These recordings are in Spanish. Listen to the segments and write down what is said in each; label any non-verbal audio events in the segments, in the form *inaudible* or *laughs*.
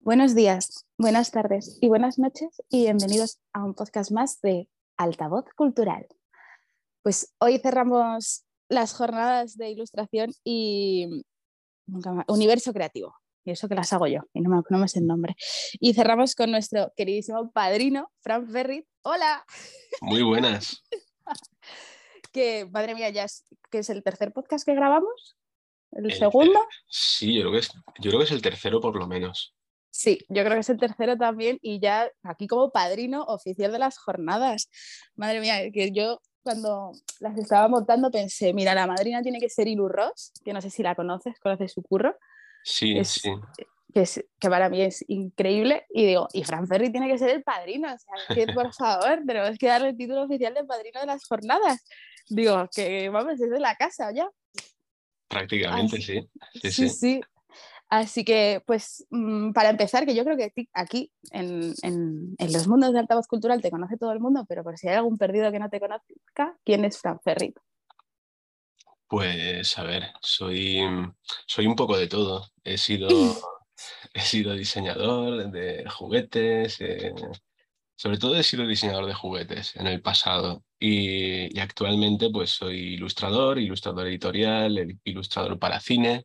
Buenos días, buenas tardes y buenas noches y bienvenidos a un podcast más de Altavoz Cultural. Pues hoy cerramos las jornadas de ilustración y universo creativo. Y eso que las hago yo, y no me, no me sé el nombre. Y cerramos con nuestro queridísimo padrino, Frank Ferrit. ¡Hola! Muy buenas. *laughs* que, madre mía, ya es, que es el tercer podcast que grabamos. ¿El, segundo? Sí, yo creo, que es, yo creo que es el tercero por lo menos. Sí, yo creo que es el tercero también y ya aquí como padrino oficial de las jornadas. Madre mía, que yo cuando las estaba montando pensé, mira, la madrina tiene que ser Ilu Ross, que no sé si la conoces, conoces su curro. Sí, sí. Que, es, que para mí es increíble. Y digo, y Fran Ferry tiene que ser el padrino. O sea, que *laughs* por favor, tenemos que darle el título oficial de padrino de las jornadas. Digo, que vamos, es de la casa ya. Prácticamente, sí. Sí, sí. sí. Así que, pues, mm, para empezar, que yo creo que aquí, en, los mundos de altavoz cultural, te conoce todo el mundo, pero por si hay algún perdido que no te conozca, ¿quién es Fran Ferrit? Pues, a ver, soy, soy un poco de todo. He sido, *laughs* he sido diseñador de juguetes, eh, sobre todo he sido diseñador de juguetes en el pasado y, y, actualmente pues soy ilustrador, ilustrador editorial, ilustrador para cine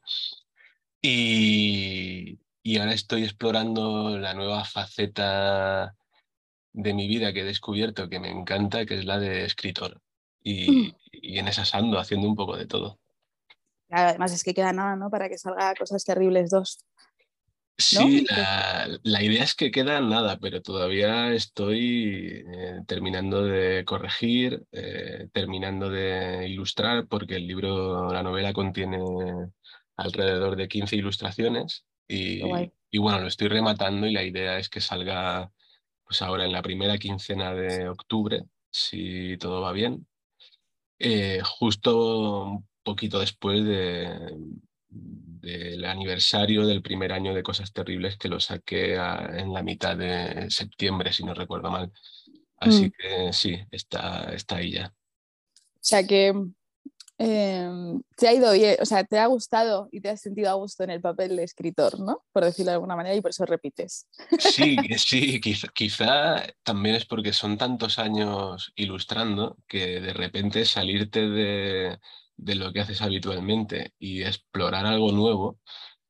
y, ahora estoy explorando la nueva faceta de mi vida que he descubierto que me encanta, que es la de escritor. Y, mm. en esas ando haciendo un poco de todo. Además es que queda nada, ¿no? Para que salga Cosas Terribles 2. Sí, la, idea es que queda nada, pero todavía estoy eh, terminando de corregir, eh, terminando de ilustrar, porque el libro, la novela contiene alrededor de 15 ilustraciones y, y, bueno, lo estoy rematando y la idea es que salga pues ahora en la primera quincena de octubre, si todo va bien, eh, justo un poquito después de, del aniversario del primer año de Cosas Terribles que lo saqué en la mitad de septiembre, si no recuerdo mal. Así mm. que sí, está, está ahí ya. O sea que Em, te ha ido bien, o sea, te ha gustado y te has sentido a gusto en el papel de escritor, ¿no? Por decirlo de alguna manera, y por eso repites. Sí, sí, quizá, también es porque son tantos años ilustrando que de repente salirte de, lo que haces habitualmente y explorar algo nuevo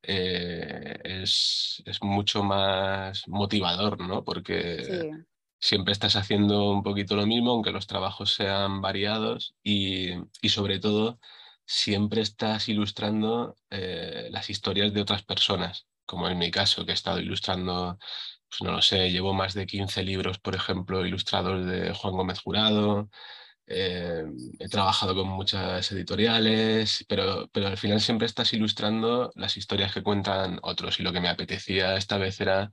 eh, es, es, mucho más motivador, ¿no? Porque siempre estás haciendo un poquito lo mismo, aunque los trabajos sean variados y, sobre todo siempre estás ilustrando eh, las historias de otras personas, como en mi caso, que he estado ilustrando, pues no lo sé, llevo más de 15 libros, por ejemplo, ilustrados de Juan Gómez Jurado, eh, he trabajado con muchas editoriales, pero, pero al final siempre estás ilustrando las historias que cuentan otros y lo que me apetecía esta vez era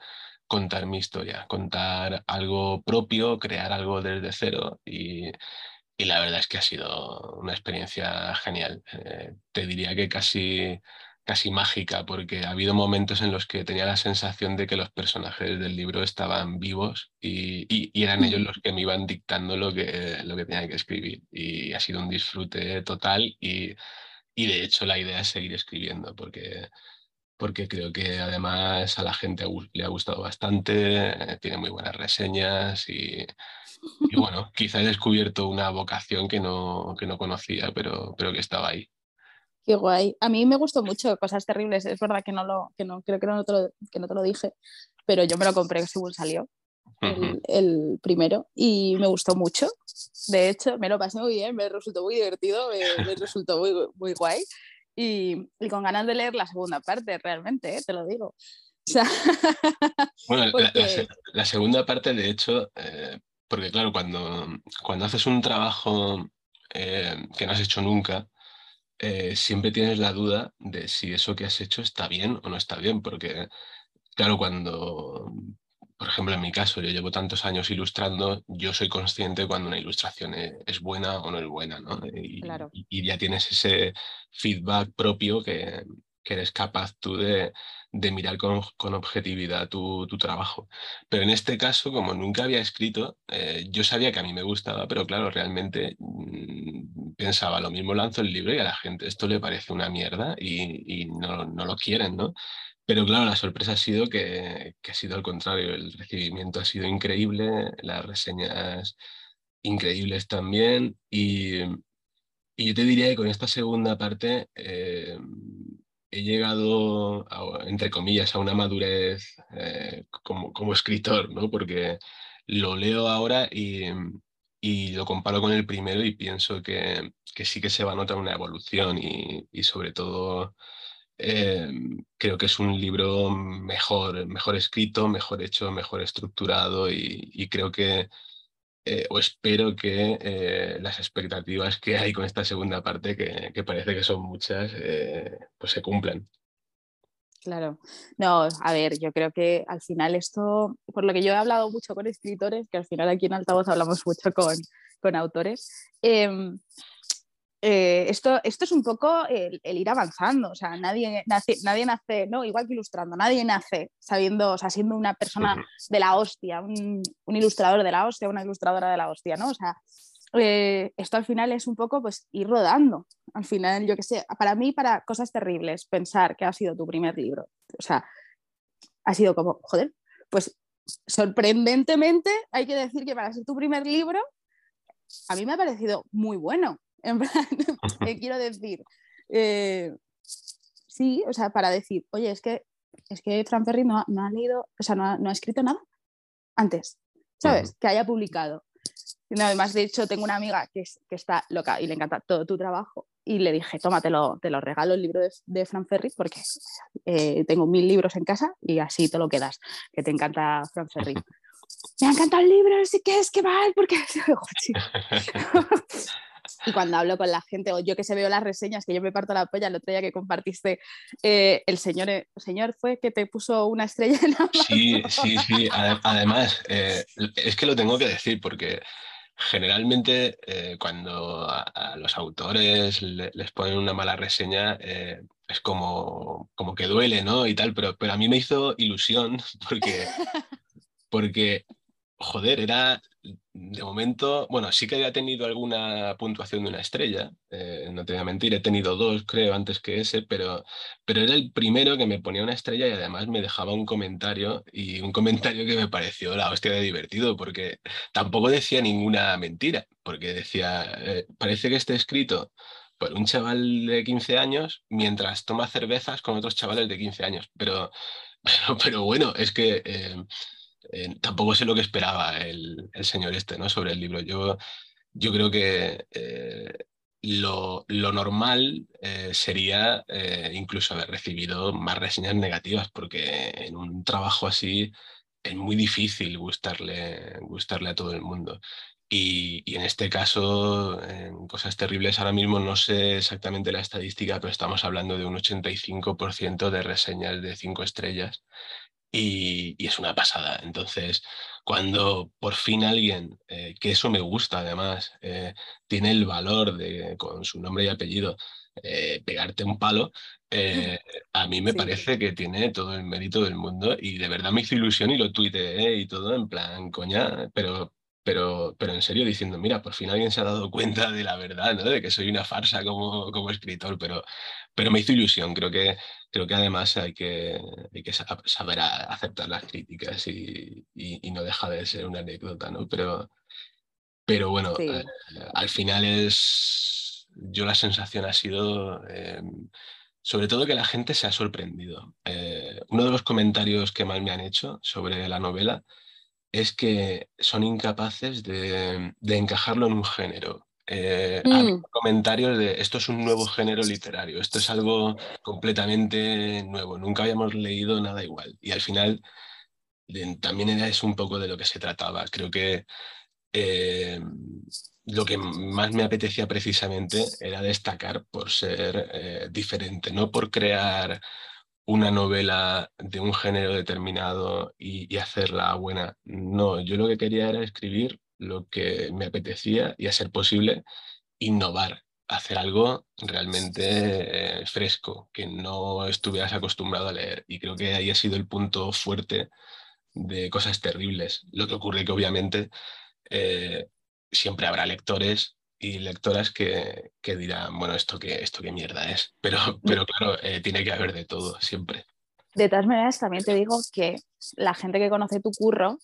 contar mi historia, contar algo propio, crear algo desde cero y, la verdad es que ha sido una experiencia genial. Eh, te diría que casi, casi mágica porque ha habido momentos en los que tenía la sensación de que los personajes del libro estaban vivos y, eran ellos los que me iban dictando lo que, lo que tenía que escribir y ha sido un disfrute total y, y de hecho la idea es seguir escribiendo porque porque creo que además a la gente le ha gustado bastante, tiene muy buenas reseñas y, *laughs* bueno, quizá he descubierto una vocación que no, que no conocía, pero, pero que estaba ahí. Qué guay. A mí me gustó mucho Cosas Terribles. Es verdad que no lo, que no, creo que no te lo, que no te lo dije, pero yo me lo compré según salió. el, primero y me gustó mucho. De hecho, me lo pasé muy bien, me resultó muy divertido, me, me *laughs* resultó muy, muy guay y, con ganas de leer la segunda parte, realmente, ¿eh? te lo digo. *laughs* bueno, la, segunda parte, de hecho, eh, porque claro, cuando, cuando haces un trabajo eh, que no has hecho nunca, siempre tienes la duda de si eso que has hecho está bien o no está bien, porque claro, cuando por ejemplo, en mi caso, yo llevo tantos años ilustrando, yo soy consciente cuando una ilustración e, es, buena o no es buena, ¿no? Y, y, ya tienes ese feedback propio que, que eres capaz tú de, de mirar con, con objetividad tu, tu, trabajo. Pero en este caso, como nunca había escrito, eh, yo sabía que a mí me gustaba, pero claro, realmente mmm, pensaba, lo mismo lanzo el libro y a la gente esto le parece una mierda y, no, no, lo quieren, ¿no? pero claro, la sorpresa ha sido que, que, ha sido al contrario, el recibimiento ha sido increíble, las reseñas increíbles también y, y yo te diría que con esta segunda parte eh, he llegado, entre comillas, a una madurez eh, como, como, escritor, ¿no? Porque lo leo ahora y, y, lo comparo con el primero y pienso que, que, sí que se va a notar una evolución y, y sobre todo eh, creo que es un libro mejor, mejor escrito, mejor hecho, mejor estructurado y, creo que, eh, o espero que eh, las expectativas que hay con esta segunda parte, que, que parece que son muchas, pues se cumplan. Claro, no, a ver, yo creo que al final esto, por lo que yo he hablado mucho con escritores, que al final aquí en Altavoz hablamos mucho con, con autores, em, eh, esto, esto es un poco el, ir avanzando, o sea, nadie nace, nadie nace, ¿no? Igual que ilustrando, nadie nace sabiendo, o sea, siendo una persona de la hostia, un, ilustrador de la hostia, una ilustradora de la hostia, ¿no? O sea, eh, esto al final es un poco pues ir rodando. Al final, yo que sé, para mí, para cosas terribles, pensar que ha sido tu primer libro, o sea, ha sido como, joder, pues sorprendentemente hay que decir que para ser tu primer libro, a mí me ha parecido muy bueno. *laughs* En plan, ¿qué quiero decir? Eh, sí, o sea, para decir, oye, es que, es que Fran Ferry no, ha leído, o sea, no ha, escrito nada antes, ¿sabes? Que haya publicado. Y además, de hecho, tengo una amiga que, que, está loca y le encanta todo tu trabajo. Y le dije, tómatelo, te lo regalo el libro de, de Fran Ferry porque eh, tengo mil libros en casa y así te lo quedas, que te encanta Fran Ferry. Me ha encantado el libro, no sé qué es, que mal, porque... *laughs* *laughs* Y cuando hablo con la gente, o yo que se veo las reseñas, que yo me parto la polla el otro día que compartiste, eh, el señor, el señor fue que te puso una estrella en la Sí, sí, sí. Además, eh, es que lo tengo que decir porque generalmente eh, cuando a, los autores les ponen una mala reseña es como, como que duele, ¿no? Y tal, pero, pero a mí me hizo ilusión *laughs* porque, porque joder, era de momento, bueno, sí que había tenido alguna puntuación de una estrella, eh, no te voy a mentir, he tenido dos, creo, antes que ese, pero, pero era el primero que me ponía una estrella y además me dejaba un comentario y un comentario que me pareció la hostia de divertido, porque tampoco decía ninguna mentira, porque decía, eh, parece que esté escrito por un chaval de 15 años mientras toma cervezas con otros chavales de 15 años, pero, *laughs* pero, bueno, es que... Eh, eh, tampoco sé lo que esperaba el, señor este ¿no? sobre el libro. Yo, yo creo que eh, lo, normal eh, sería incluso haber recibido más reseñas negativas, porque en un trabajo así es muy difícil gustarle, gustarle a todo el mundo. Y, y, en este caso, Cosas Terribles, ahora mismo no sé exactamente la estadística, pero estamos hablando de un 85% de reseñas de cinco estrellas y, es una pasada. Entonces, cuando por fin alguien, eh, que eso me gusta además, eh, tiene el valor de con su nombre y apellido eh, pegarte un palo, a mí *laughs* me parece que tiene todo el mérito del mundo y de verdad me hizo ilusión y lo tuiteé y todo en plan, coña, pero pero, pero en serio diciendo, mira, por fin alguien se ha dado cuenta de la verdad, ¿no? De que soy una farsa como, como escritor, pero, pero me hizo ilusión. Creo que, creo que además hay que, hay que saber aceptar las críticas y, y, no deja de ser una anécdota, ¿no? Pero, pero bueno, eh, al final es, yo la sensación ha sido... Em, sobre todo que la gente se ha sorprendido. Eh, uno de los comentarios que más me han hecho sobre la novela es que son incapaces de, encajarlo en un género. Eh, mm. comentarios de esto es un nuevo género literario, esto es algo completamente nuevo, nunca habíamos leído nada igual. Y al final también era eso un poco de lo que se trataba. Creo que eh, lo que más me apetecía precisamente era destacar por ser eh, diferente, no por crear una novela de un género determinado y, hacerla buena. No, yo lo que quería era escribir lo que me apetecía y a ser posible innovar, hacer algo realmente eh, fresco, que no estuvieras acostumbrado a leer. Y creo que ahí ha sido el punto fuerte de cosas terribles. Lo que ocurre que obviamente eh, siempre habrá lectores y lectoras que, dirán, bueno, esto qué, esto qué mierda es. Pero, *laughs* pero claro, eh, tiene que haber de todo, siempre. De todas maneras, también te digo que la gente que conoce tu curro,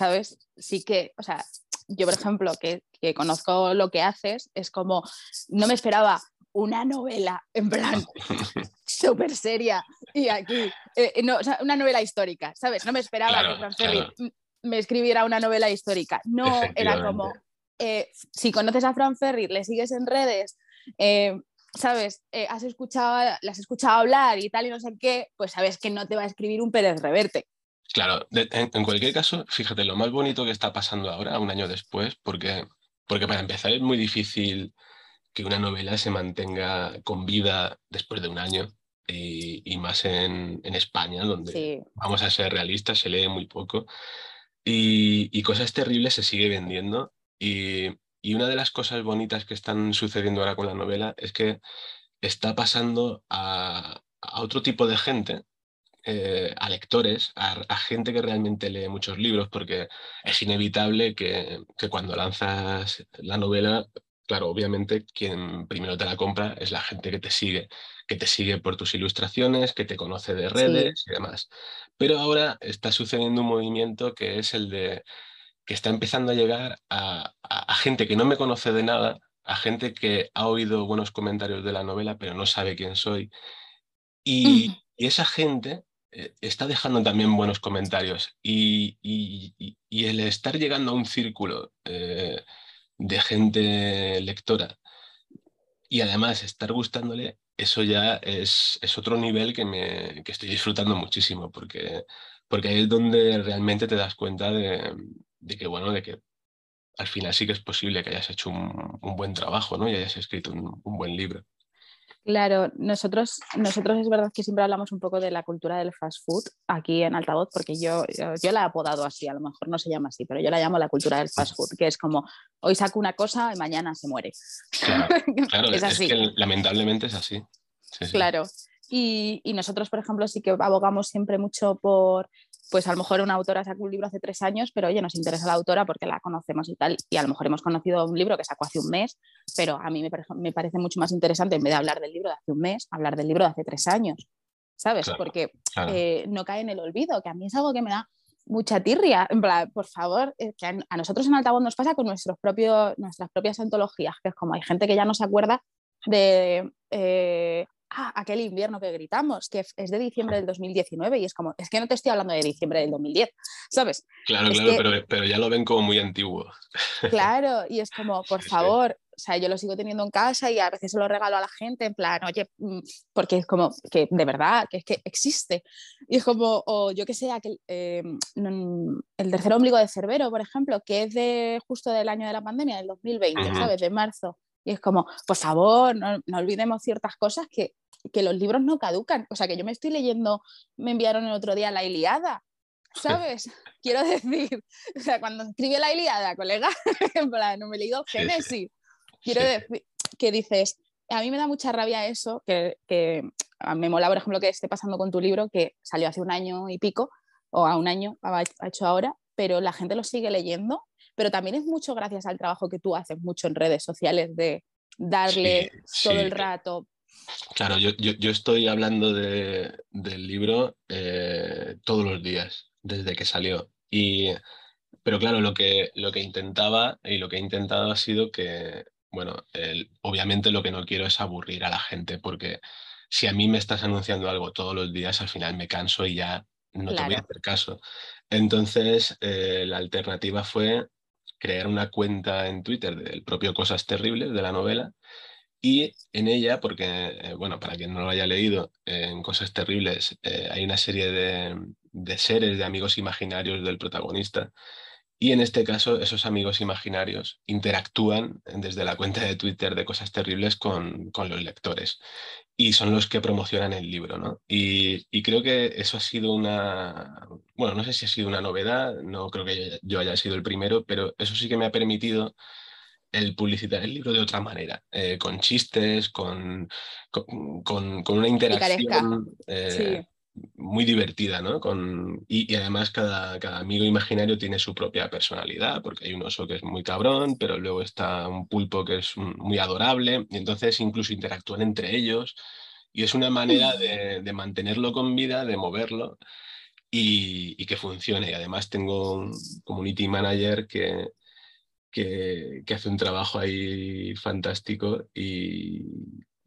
¿sabes? Sí que, o sea, yo, por ejemplo, que, que conozco lo que haces, es como, no me esperaba una novela, en plan, *laughs* súper seria, y aquí, eh, no, o sea, una novela histórica, ¿sabes? No me esperaba que Fran Ferry me escribiera una novela histórica. No, era como, eh, si conoces a Fran Ferry, le sigues en redes, eh, ¿sabes? has escuchado, las has escuchado hablar y tal y no sé qué, pues sabes que no te va a escribir un Pérez Reverte. Claro, en, cualquier caso, fíjate, lo más bonito que está pasando ahora, un año después, porque, porque para empezar es muy difícil que una novela se mantenga con vida después de un año y, más en, España, donde vamos a ser realistas, se lee muy poco y, Cosas Terribles se sigue vendiendo y, una de las cosas bonitas que están sucediendo ahora con la novela es que está pasando a, otro tipo de gente eh, a lectores, a, gente que realmente lee muchos libros, porque es inevitable que, que, cuando lanzas la novela claro, obviamente quien primero te la compra es la gente que te sigue, que te sigue por tus ilustraciones, que te conoce de redes y demás. Pero ahora está sucediendo un movimiento que es el de que está empezando a llegar a, gente que no me conoce de nada, a gente que ha oído buenos comentarios de la novela, pero no sabe quién soy. Y, esa gente eh, está dejando también buenos comentarios. Y, el estar llegando a un círculo eh, de gente lectora y además estar gustándole, eso ya es, es otro nivel que, me, que estoy disfrutando muchísimo, porque, porque ahí es donde realmente te das cuenta de, de que, bueno, de que al final sí que es posible que hayas hecho un, buen trabajo ¿no? y hayas escrito un buen libro. Claro, nosotros, nosotros es verdad que siempre hablamos un poco de la cultura del fast food aquí en Altavoz, porque yo, yo, la he apodado así, a lo mejor no se llama así, pero yo la llamo la cultura del fast food, que es como hoy saco una cosa y mañana se muere. Claro, *laughs* es, así. que lamentablemente es así. Claro. Y, y, nosotros, por ejemplo, sí que abogamos siempre mucho por, pues a lo mejor una autora sacó un libro hace tres años, pero oye, nos interesa la autora porque la conocemos y tal, y a lo mejor hemos conocido un libro que sacó hace un mes, pero a mí me, parece mucho más interesante, en vez de hablar del libro de hace un mes, hablar del libro de hace tres años, ¿sabes? porque eh, no cae en el olvido, que a mí es algo que me da mucha tirria, en plan, por favor, que a, nosotros en Altavoz nos pasa con nuestros propios, nuestras propias antologías, que es como hay gente que ya no se acuerda de... Eh, ah, aquel invierno que gritamos, que es de diciembre del 2019 y es como, es que no te estoy hablando de diciembre del 2010, ¿sabes? Claro, claro, pero, ya lo ven como muy antiguo. *laughs* Claro, y es como, por favor, o sea, yo lo sigo teniendo en casa y a veces se lo regalo a la gente en plan, oye, mm", porque es como que de verdad, que es que existe. Y es como, o yo que sé, aquel, eh, el tercer ombligo de Cerbero, por ejemplo, que es de justo del año de la pandemia, del 2020, ¿sabes? De marzo. Y es como, por favor, no, no olvidemos ciertas cosas que, que los libros no caducan. O sea, que yo me estoy leyendo, me enviaron el otro día la Iliada, ¿sabes? *laughs* Quiero decir, o sea, cuando escribí la Iliada, colega, *laughs* en plan, no me he leído Génesis. Quiero decir que dices, a mí me da mucha rabia eso, que, que me mola, por ejemplo, que esté pasando con tu libro, que salió hace un año y pico, o a un año ha hecho ahora, pero la gente lo sigue leyendo, pero también es mucho gracias al trabajo que tú haces mucho en redes sociales de darle todo el rato Claro, yo, estoy hablando del libro eh, todos los días, desde que salió. Y, pero claro, lo que, lo que intentaba y lo que he intentado ha sido que, bueno, obviamente lo que no quiero es aburrir a la gente, porque si a mí me estás anunciando algo todos los días, al final me canso y ya no te voy a hacer caso. Entonces, eh, la alternativa fue crear una cuenta en Twitter del propio Cosas Terribles de la novela y en ella, porque, eh, bueno, para quien no lo haya leído, en Cosas Terribles eh, hay una serie de, de, seres, de amigos imaginarios del protagonista. Y en este caso, esos amigos imaginarios interactúan desde la cuenta de Twitter de Cosas Terribles con, con los lectores. Y son los que promocionan el libro, ¿no? Y, y, creo que eso ha sido una, bueno, no sé si ha sido una novedad, no creo que yo haya sido el primero, pero eso sí que me ha permitido el publicitar el libro de otra manera, eh, con chistes, con, con, una interacción eh, muy divertida, ¿no? Con, y, además cada, cada, amigo imaginario tiene su propia personalidad, porque hay un oso que es muy cabrón, pero luego está un pulpo que es muy adorable, y entonces incluso interactúan entre ellos. Y es una manera de, mantenerlo con vida, de moverlo y, que funcione. Y además tengo un community manager que, que, hace un trabajo ahí fantástico y,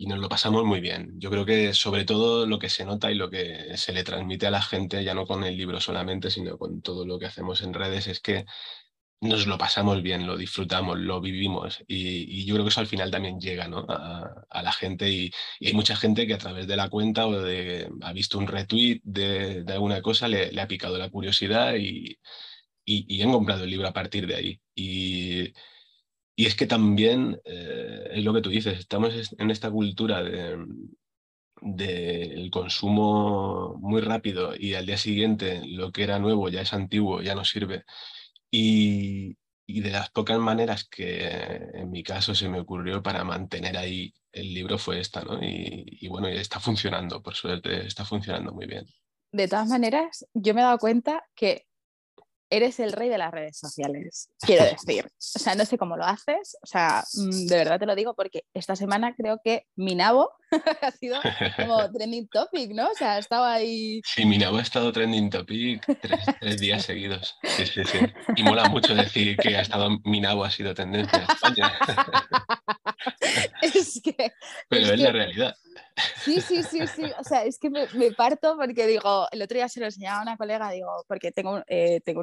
y, nos lo pasamos muy bien. Yo creo que sobre todo lo que se nota y lo que se le transmite a la gente, ya no con el libro solamente, sino con todo lo que hacemos en redes, es que nos lo pasamos bien, lo disfrutamos, lo vivimos y, yo creo que eso al final también llega ¿no? a, la gente y, hay mucha gente que a través de la cuenta o de, ha visto un retweet de, alguna cosa, le, ha picado la curiosidad y, y, han comprado el libro a partir de ahí. Es que también eh, es lo que tú dices, estamos en esta cultura de, consumo muy rápido y al día siguiente lo que era nuevo ya es antiguo, ya no sirve. Y, de las pocas maneras que en mi caso se me ocurrió para mantener ahí el libro fue esta, ¿no? Y, y bueno, está funcionando, por suerte, está funcionando muy bien. De todas maneras, yo me he dado cuenta que eres el rey de las redes sociales, quiero decir. O sea, no sé cómo lo haces, o sea, mm, de verdad te lo digo porque esta semana creo que mi nabo *laughs* ha sido como *laughs* trending topic, ¿no? O sea, estaba ahí... Sí, mi nabo ha estado trending topic tres, días seguidos. Sí, sí, sí. Y mola mucho decir que ha estado mi nabo ha sido tendencia en España. *laughs* es que... Pero es, la realidad. Sí, sí, sí, sí. O sea, es que me, parto porque digo, el otro día se lo enseñaba a una colega, digo, porque tengo, eh, tengo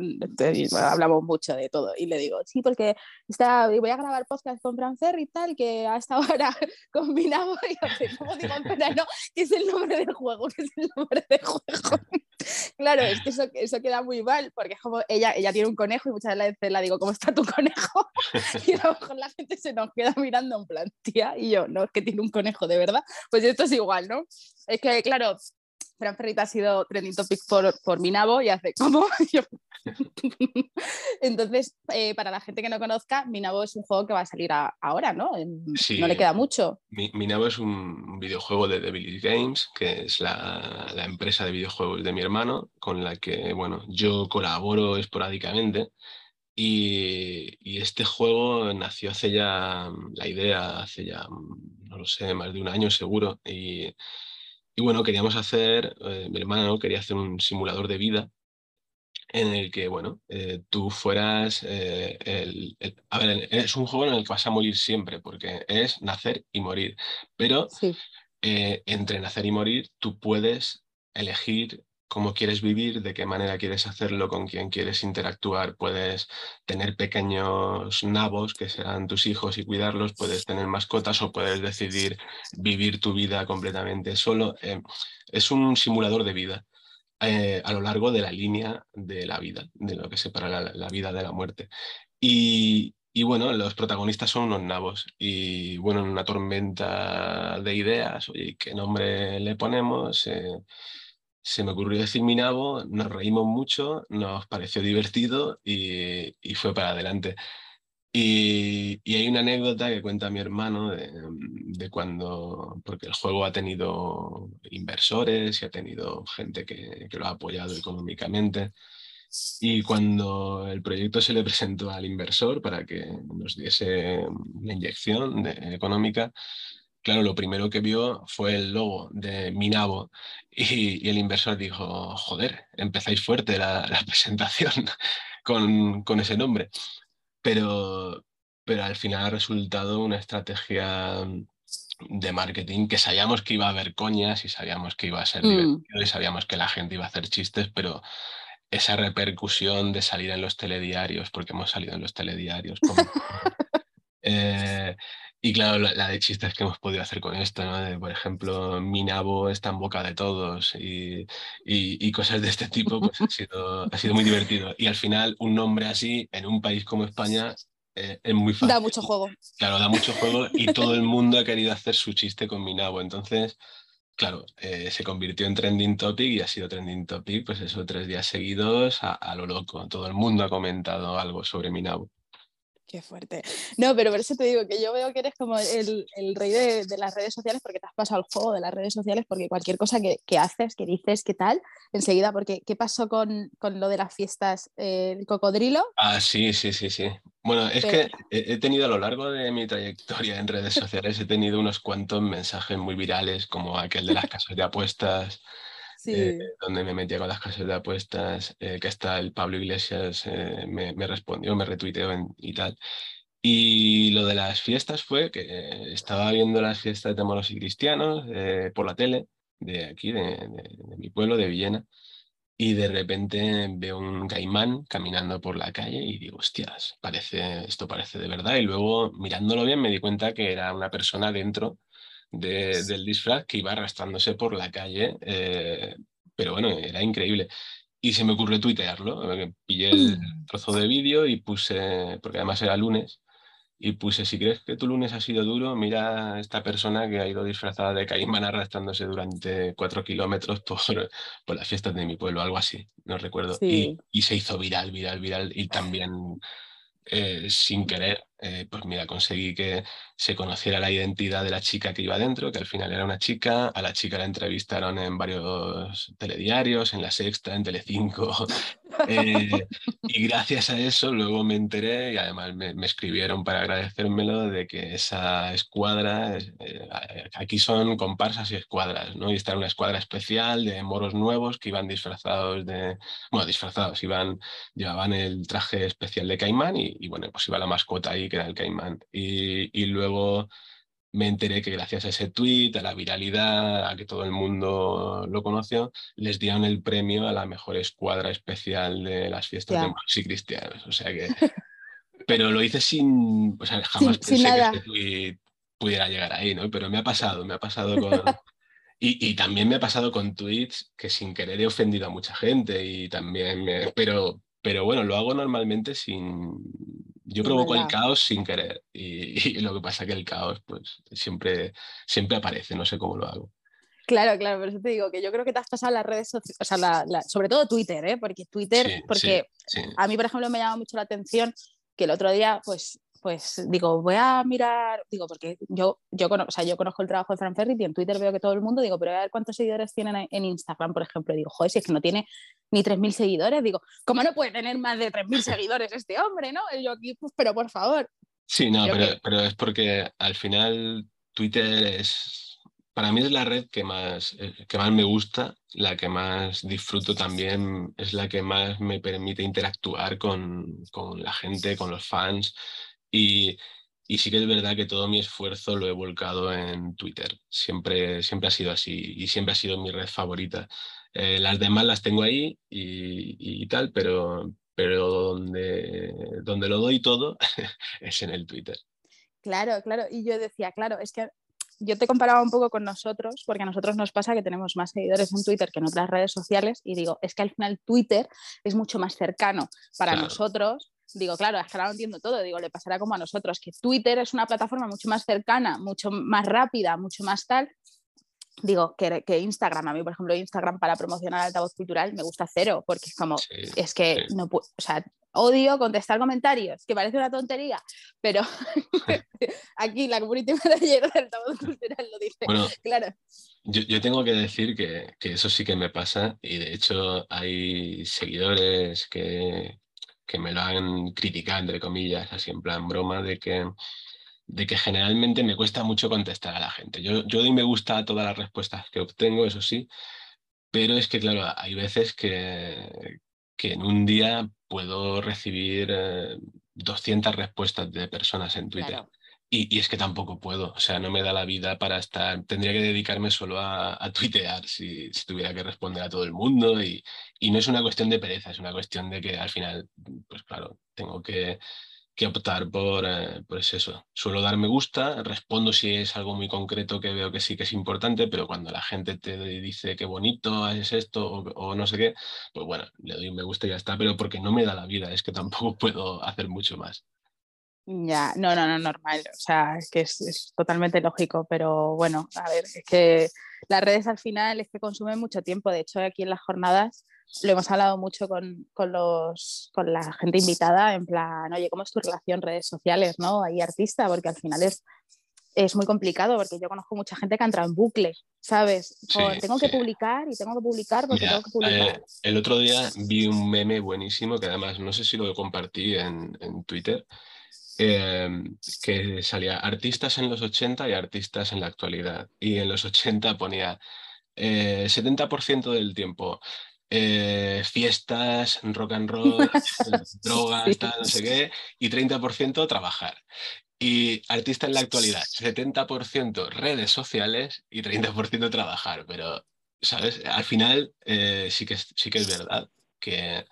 hablamos mucho de todo, y le digo, sí, porque está, voy a grabar podcast con Francer y tal, que hasta ahora *laughs* combinamos, y como digo, no, que es el nombre del juego, que es el nombre del juego. Claro, es que eso, queda muy mal, porque como ella, ella tiene un conejo y muchas veces la digo, ¿cómo está tu conejo? *laughs* y a lo mejor la gente se nos queda mirando en plan, tía, y yo, no, es que tiene un conejo de verdad. Pues esto es igual, ¿no? Es que, claro, Fran Ferrita ha sido trending topic por, por mi nabo y hace como *laughs* Entonces, eh, para la gente que no conozca, Minabo es un juego que va a salir ahora, ¿no? no le queda mucho. Minabo es un videojuego de Devil Games, que es la, la, empresa de videojuegos de mi hermano, con la que, bueno, yo colaboro esporádicamente. Y, y, este juego nació hace ya, la idea hace ya, no lo sé, más de un año seguro. Y, y bueno, queríamos hacer, eh, mi hermano quería hacer un simulador de vida en el que, bueno, eh, tú fueras eh, el, A ver, es un juego en el que vas a morir siempre, porque es nacer y morir. Pero entre nacer y morir, tú puedes elegir cómo quieres vivir, de qué manera quieres hacerlo, con quién quieres interactuar. Puedes tener pequeños nabos que serán tus hijos y cuidarlos, puedes tener mascotas o puedes decidir vivir tu vida completamente solo. Eh, es un simulador de vida. Eh, a lo largo de la línea de la vida, de lo que separa la, vida de la muerte. Y, bueno, los protagonistas son unos nabos y bueno, en una tormenta de ideas, oye, ¿qué nombre le ponemos? Eh, se me ocurrió decir mi nabo, nos reímos mucho, nos pareció divertido y, fue para adelante. Y, hay una anécdota que cuenta mi hermano de, cuando, porque el juego ha tenido inversores y ha tenido gente que, lo ha apoyado económicamente. Y cuando el proyecto se le presentó al inversor para que nos diese una inyección económica, claro, lo primero que vio fue el logo de Minabo y, y el inversor dijo, joder, empezáis fuerte la, *laughs* presentación con, con, ese nombre. Pero, pero al final ha resultado una estrategia de marketing que sabíamos que iba a haber coñas y sabíamos que iba a ser mm. divertido y sabíamos que la gente iba a hacer chistes, pero esa repercusión de salir en los telediarios, porque hemos salido en los telediarios, *laughs* eh, y claro, la, de chistes que hemos podido hacer con esto, ¿no? por ejemplo, mi nabo está en boca de todos y, y, cosas de este tipo, pues ha sido, ha sido muy divertido. Y al final, un nombre así en un país como España eh, es muy fácil. Da mucho juego. Claro, da mucho juego y todo el mundo ha querido hacer su chiste con mi nabo. Entonces, claro, eh, se convirtió en trending topic y ha sido trending topic, pues eso, tres días seguidos a, a lo loco. Todo el mundo ha comentado algo sobre mi nabo. Qué fuerte. No, pero por eso te digo que yo veo que eres como el, rey de, las redes sociales porque te has pasado el juego de las redes sociales porque cualquier cosa que, haces, que dices, qué tal, enseguida, porque ¿qué pasó con, lo de las fiestas, eh, el cocodrilo? Ah, sí, sí, sí, sí. Bueno, es que he, tenido a lo largo de mi trayectoria en redes sociales, he tenido unos cuantos mensajes muy virales como aquel de las casas de apuestas. Eh, donde me metía con las casas de apuestas, eh, que hasta el Pablo Iglesias eh, me, respondió, me retuiteó y tal. Y lo de las fiestas fue que estaba viendo las fiestas de moros y cristianos por la tele de aquí, de, mi pueblo, de Villena, y de repente veo un caimán caminando por la calle y digo, hostias, parece, esto parece de verdad. Y luego mirándolo bien me di cuenta que era una persona dentro del disfraz que iba arrastrándose por la calle, eh, pero bueno, era increíble. Y se me ocurrió tuitearlo, pillé el mm. trozo de vídeo y puse, porque además era lunes, y puse, si crees que tu lunes ha sido duro, mira a esta persona que ha ido disfrazada de caimán arrastrándose durante cuatro kilómetros por, por las fiestas de mi pueblo, algo así, no recuerdo. Y, y, se hizo viral, viral, viral, y también eh, sin querer, eh, pues mira, conseguí que se conociera la identidad de la chica que iba dentro, que al final era una chica. A la chica la entrevistaron en varios telediarios, en La Sexta, en Telecinco. *laughs* Eh, y gracias a eso luego me enteré y además me, escribieron para agradecérmelo de que esa escuadra, aquí son comparsas y escuadras, ¿no? Y era una escuadra especial de moros nuevos que iban disfrazados de, bueno, disfrazados, iban, llevaban el traje especial de caimán y bueno, pues iba la mascota ahí que era el caimán. Y, luego me enteré que gracias a ese tweet, a la viralidad, a que todo el mundo lo conoció, les dieron el premio a la mejor escuadra especial de las fiestas de Maxi Cristianos. O sea que. *laughs* Pero lo hice sin. O sea, jamás pensé que ese tweet pudiera llegar ahí, ¿no? Pero me ha pasado, me ha pasado con. *laughs* Y, y, también me ha pasado con tweets que sin querer he ofendido a mucha gente y también me, pero, pero bueno, lo hago normalmente sin, yo provoco el caos sin querer *laughs* y, lo que pasa es que el caos pues siempre, siempre aparece, no sé cómo lo hago. Claro, claro, por eso te digo que yo creo que te has pasado las redes sociales, o sea, sobre todo Twitter, ¿eh? porque Twitter, porque a mí, por ejemplo, me llama mucho la atención que el otro día, pues pues digo, voy a mirar, digo, porque yo, yo, o sea, yo conozco el trabajo de Fran Ferrit y en Twitter veo que todo el mundo, digo, pero a ver cuántos seguidores tienen en Instagram, por ejemplo. Digo, joder, si es que no tiene ni 3.000 seguidores, digo, ¿cómo no puede tener más de 3.000 seguidores este hombre, no? Y yo aquí, pues, pero por favor. Sí, no, pero, pero es porque al final Twitter es, para mí es la red que más, eh, que más me gusta, la que más disfruto también, es la que más me permite interactuar con, con la gente, con los fans. Y, y, sí que es verdad que todo mi esfuerzo lo he volcado en Twitter. Siempre, siempre ha sido así y siempre ha sido mi red favorita. Eh, las demás las tengo ahí y, y, tal, pero, pero donde, donde lo doy todo *laughs* es en el Twitter. Claro, claro. Y yo decía, claro, es que yo te comparaba un poco con nosotros, porque a nosotros nos pasa que tenemos más seguidores en Twitter que en otras redes sociales, y digo, es que al final Twitter es mucho más cercano para nosotros digo, claro, es que ahora no entiendo todo, digo, le pasará como a nosotros, que Twitter es una plataforma mucho más cercana, mucho más rápida, mucho más tal. Digo, que, que Instagram, a mí, por ejemplo, Instagram para promocionar altavoz cultural me gusta cero, porque es como, es que no puedo, o sea, odio contestar comentarios, que parece una tontería, pero *laughs* aquí la community manager del altavoz cultural lo dice. Bueno, claro. Yo, yo, tengo que decir que, que, eso sí que me pasa y de hecho hay seguidores que, que me lo han criticado, entre comillas, así en plan broma, de que, de que generalmente me cuesta mucho contestar a la gente. Yo, yo doy me gusta a todas las respuestas que obtengo, eso sí, pero es que, claro, hay veces que, que en un día puedo recibir 200 eh, respuestas de personas en Twitter. Y, es que tampoco puedo, o sea, no me da la vida para estar, tendría que dedicarme solo a, a tuitear si, si, tuviera que responder a todo el mundo y, y, no es una cuestión de pereza, es una cuestión de que al final, pues claro, tengo que, que optar por, pues eso, suelo dar me gusta, respondo si es algo muy concreto que veo que sí que es importante, pero cuando la gente te dice qué bonito haces esto o, o no sé qué, pues bueno, le doy me gusta y ya está, pero porque no me da la vida, es que tampoco *laughs* puedo hacer mucho más. Ya, no, no, no, normal. O sea, es que es, totalmente lógico, pero bueno, a ver, es que las redes al final es que consumen mucho tiempo. De hecho, aquí en las jornadas lo hemos hablado mucho con, los, con la gente invitada, en plan, oye, ¿cómo es tu relación redes sociales, no? Ahí artista, porque al final es, es muy complicado, porque yo conozco mucha gente que entra en bucle, ¿sabes? tengo que publicar y tengo que publicar porque tengo que publicar. Eh, el otro día vi un meme buenísimo que además no sé si lo compartí en, Twitter, em, que salía artistas en los 80 y artistas en la actualidad. Y en los 80 ponía 70% eh, del tiempo eh, fiestas, rock and roll, *laughs* drogas, no sé qué, y 30% trabajar. Y artista en la actualidad, 70% redes sociales y 30% trabajar. Pero, ¿sabes? Al final eh, sí, que, sí que es verdad que,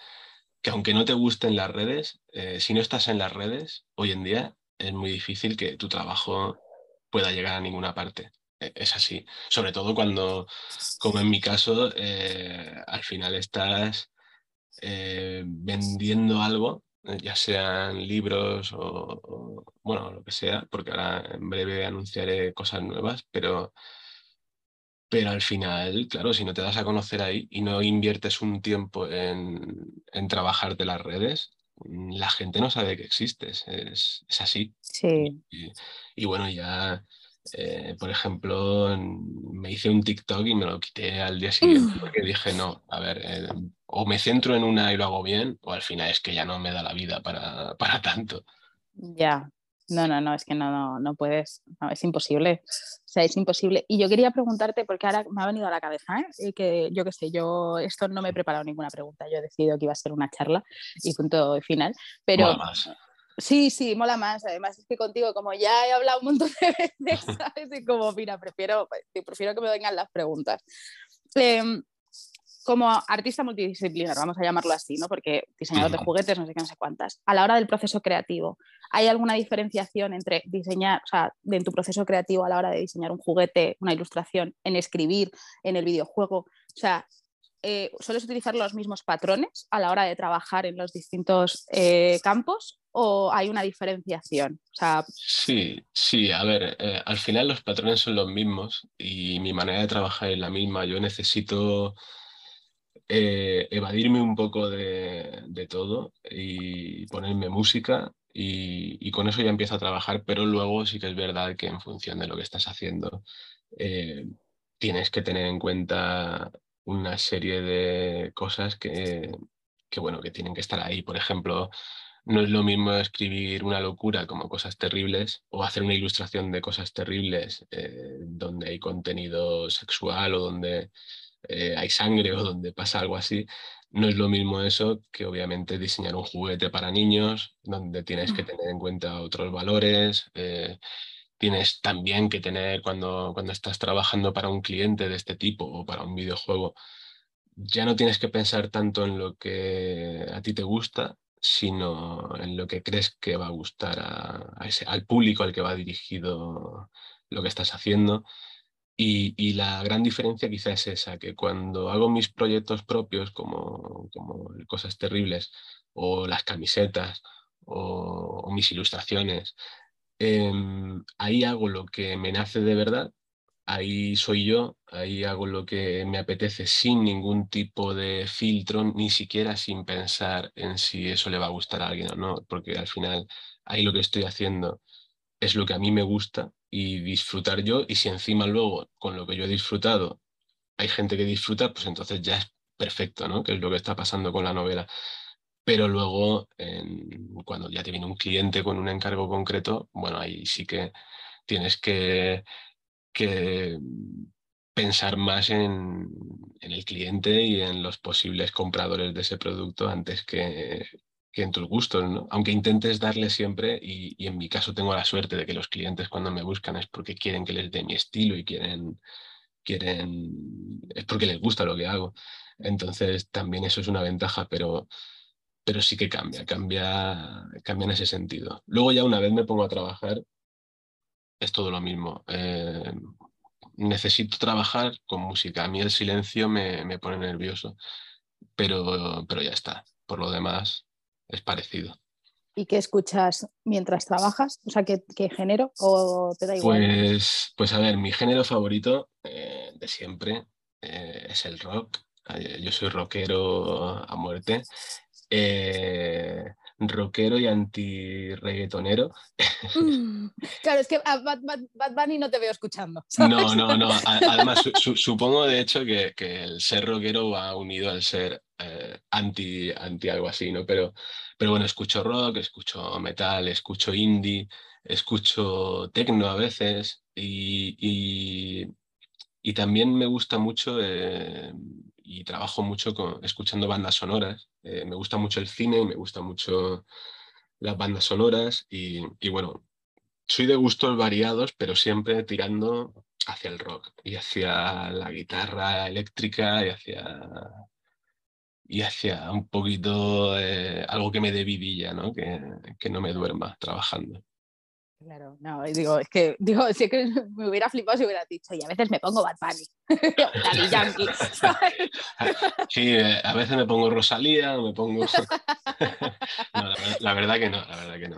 que, aunque no te gusten las redes, eh, si no estás en las redes, hoy en día es muy difícil que tu trabajo pueda llegar a ninguna parte. E, es así. Sobre todo cuando, como en mi caso, eh, al final estás eh, vendiendo algo, ya sean libros o, bueno, lo que sea, porque ahora en breve anunciaré cosas nuevas, pero, pero al final, claro, si no te das a conocer ahí y no inviertes un tiempo en, en trabajar de las redes, la gente no sabe que existes, es, así. Sí. y bueno, ya eh, por ejemplo, me hice un TikTok y me lo quité al día siguiente *laughs* porque dije, no, a ver, eh, o me centro en una y lo hago bien, o al final es que ya no me da la vida para, *laughs* para tanto. Ya, no, no, no, es que no, no, no puedes, es imposible, o sea, es imposible. Y yo quería preguntarte, porque ahora me ha venido a la cabeza, ¿eh? que yo qué sé, yo esto no me he preparado ninguna pregunta, yo he decidido que iba a ser una charla y punto final, pero... Sí, sí, mola más. Además, es que contigo, como ya he hablado un montón de veces, *laughs* ¿sabes? Y como, mira, prefiero, prefiero que me vengan las preguntas. Em, como artista multidisciplinar, vamos a llamarlo así, ¿no? Porque diseñador de juguetes, no sé qué, no sé cuántas. A la hora del proceso creativo, ¿hay alguna diferenciación entre diseñar, o sea, en tu proceso creativo a la hora de diseñar un juguete, una ilustración, en escribir, en el videojuego? O sea, eh, ¿sueles utilizar los mismos patrones a la hora de trabajar en los distintos eh, campos o hay una diferenciación? Sí, sí, a ver, eh, al final los patrones son los mismos y mi manera de trabajar es la misma. Yo necesito evadirme un poco de, todo y ponerme música y, y, con eso ya empiezo a trabajar, pero luego sí que es verdad que en función de lo que estás haciendo tienes que tener en cuenta una serie de cosas que, bueno, que tienen que estar ahí. Por ejemplo, no es lo mismo escribir una locura como cosas terribles o hacer una ilustración de cosas terribles eh, donde hay contenido sexual o donde eh, hay sangre *laughs* o donde pasa algo así. No es lo mismo eso que obviamente diseñar un juguete para niños donde tienes que mm. tener en cuenta otros valores. Eh, tienes también que tener cuando, cuando estás trabajando para un cliente de este tipo o para un videojuego, ya no tienes que pensar tanto en lo que a ti te gusta, sino en lo que crees que va a gustar a, ese, al público al que va dirigido lo que estás haciendo. Y, la gran diferencia quizá es esa, que cuando hago mis proyectos propios, como, como Cosas Terribles, o las camisetas, o, o mis ilustraciones, Em, ahí hago lo que me nace de verdad, ahí soy yo, ahí hago lo que me apetece sin ningún tipo de filtro, ni siquiera sin pensar en si eso le va a gustar a alguien o no, porque al final ahí lo que estoy haciendo es lo que a mí me gusta y disfrutar yo, y si encima luego con lo que yo he disfrutado hay gente que disfruta, pues entonces ya es perfecto, ¿no? Que es lo que está pasando con la novela pero luego cuando ya te viene un cliente con un encargo concreto, bueno, ahí sí que tienes que, pensar más en, el cliente y en los posibles compradores de ese producto antes que, en tus gustos, Aunque intentes darle siempre, y, y, en mi caso tengo la suerte de que los clientes cuando me buscan es porque quieren que les dé mi estilo y quieren, quieren, es porque les gusta lo que hago. Entonces también eso es una ventaja, pero pero sí que cambia, cambia, cambia en ese sentido. Luego ya una vez me pongo a trabajar, es todo lo mismo. Eh, necesito trabajar con música. A mí el silencio me, pone nervioso, pero, pero ya está. Por lo demás, es parecido. ¿Y qué escuchas mientras trabajas? O sea, ¿qué, género o te da igual? Pues, pues a ver, mi género favorito eh, de siempre eh, es el rock yo soy rockero a muerte. Eh, rockero y anti-reggaetonero. Mm, claro, es que a Bad, Bunny no te veo escuchando. *laughs* No, no, no. Además, supongo de hecho que, el ser rockero va unido al ser eh, anti, anti algo así, ¿no? Pero, pero bueno, escucho rock, escucho metal, escucho indie, escucho techno a veces y, y, también me gusta mucho eh, y trabajo mucho con, escuchando bandas sonoras. Eh, me gusta mucho el cine, me gusta mucho las bandas sonoras y, bueno, soy de gustos variados, pero siempre tirando hacia el rock y hacia la guitarra eléctrica y hacia y hacia un poquito eh, algo que me dé vidilla, ¿no? Que, que no me duerma trabajando. Claro, no, digo, es que, digo, si que *laughs* me hubiera flipado si hubiera dicho, y a veces me pongo Bad Bunny, *laughs* Daddy Yankee. sí, eh, a veces me pongo Rosalía, me pongo... *laughs* no, la, verdad que no, la verdad que no.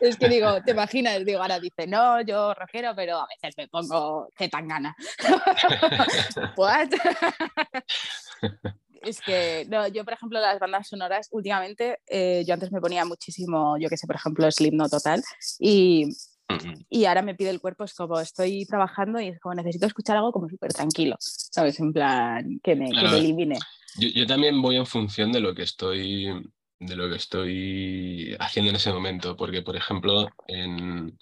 es que digo, te imaginas, digo, ahora dice, no, yo rojero, pero a veces me pongo gana. Es que, no, yo, por ejemplo, las bandas sonoras, últimamente, eh, yo antes me ponía muchísimo, yo que sé, por ejemplo, No Total, y, y ahora me pide el cuerpo, es como estoy trabajando y es como necesito escuchar algo como súper tranquilo, ¿sabes? En plan, que me, que me elimine. Yo, yo, también voy en función de lo que estoy de lo que estoy haciendo en ese momento, porque por ejemplo en,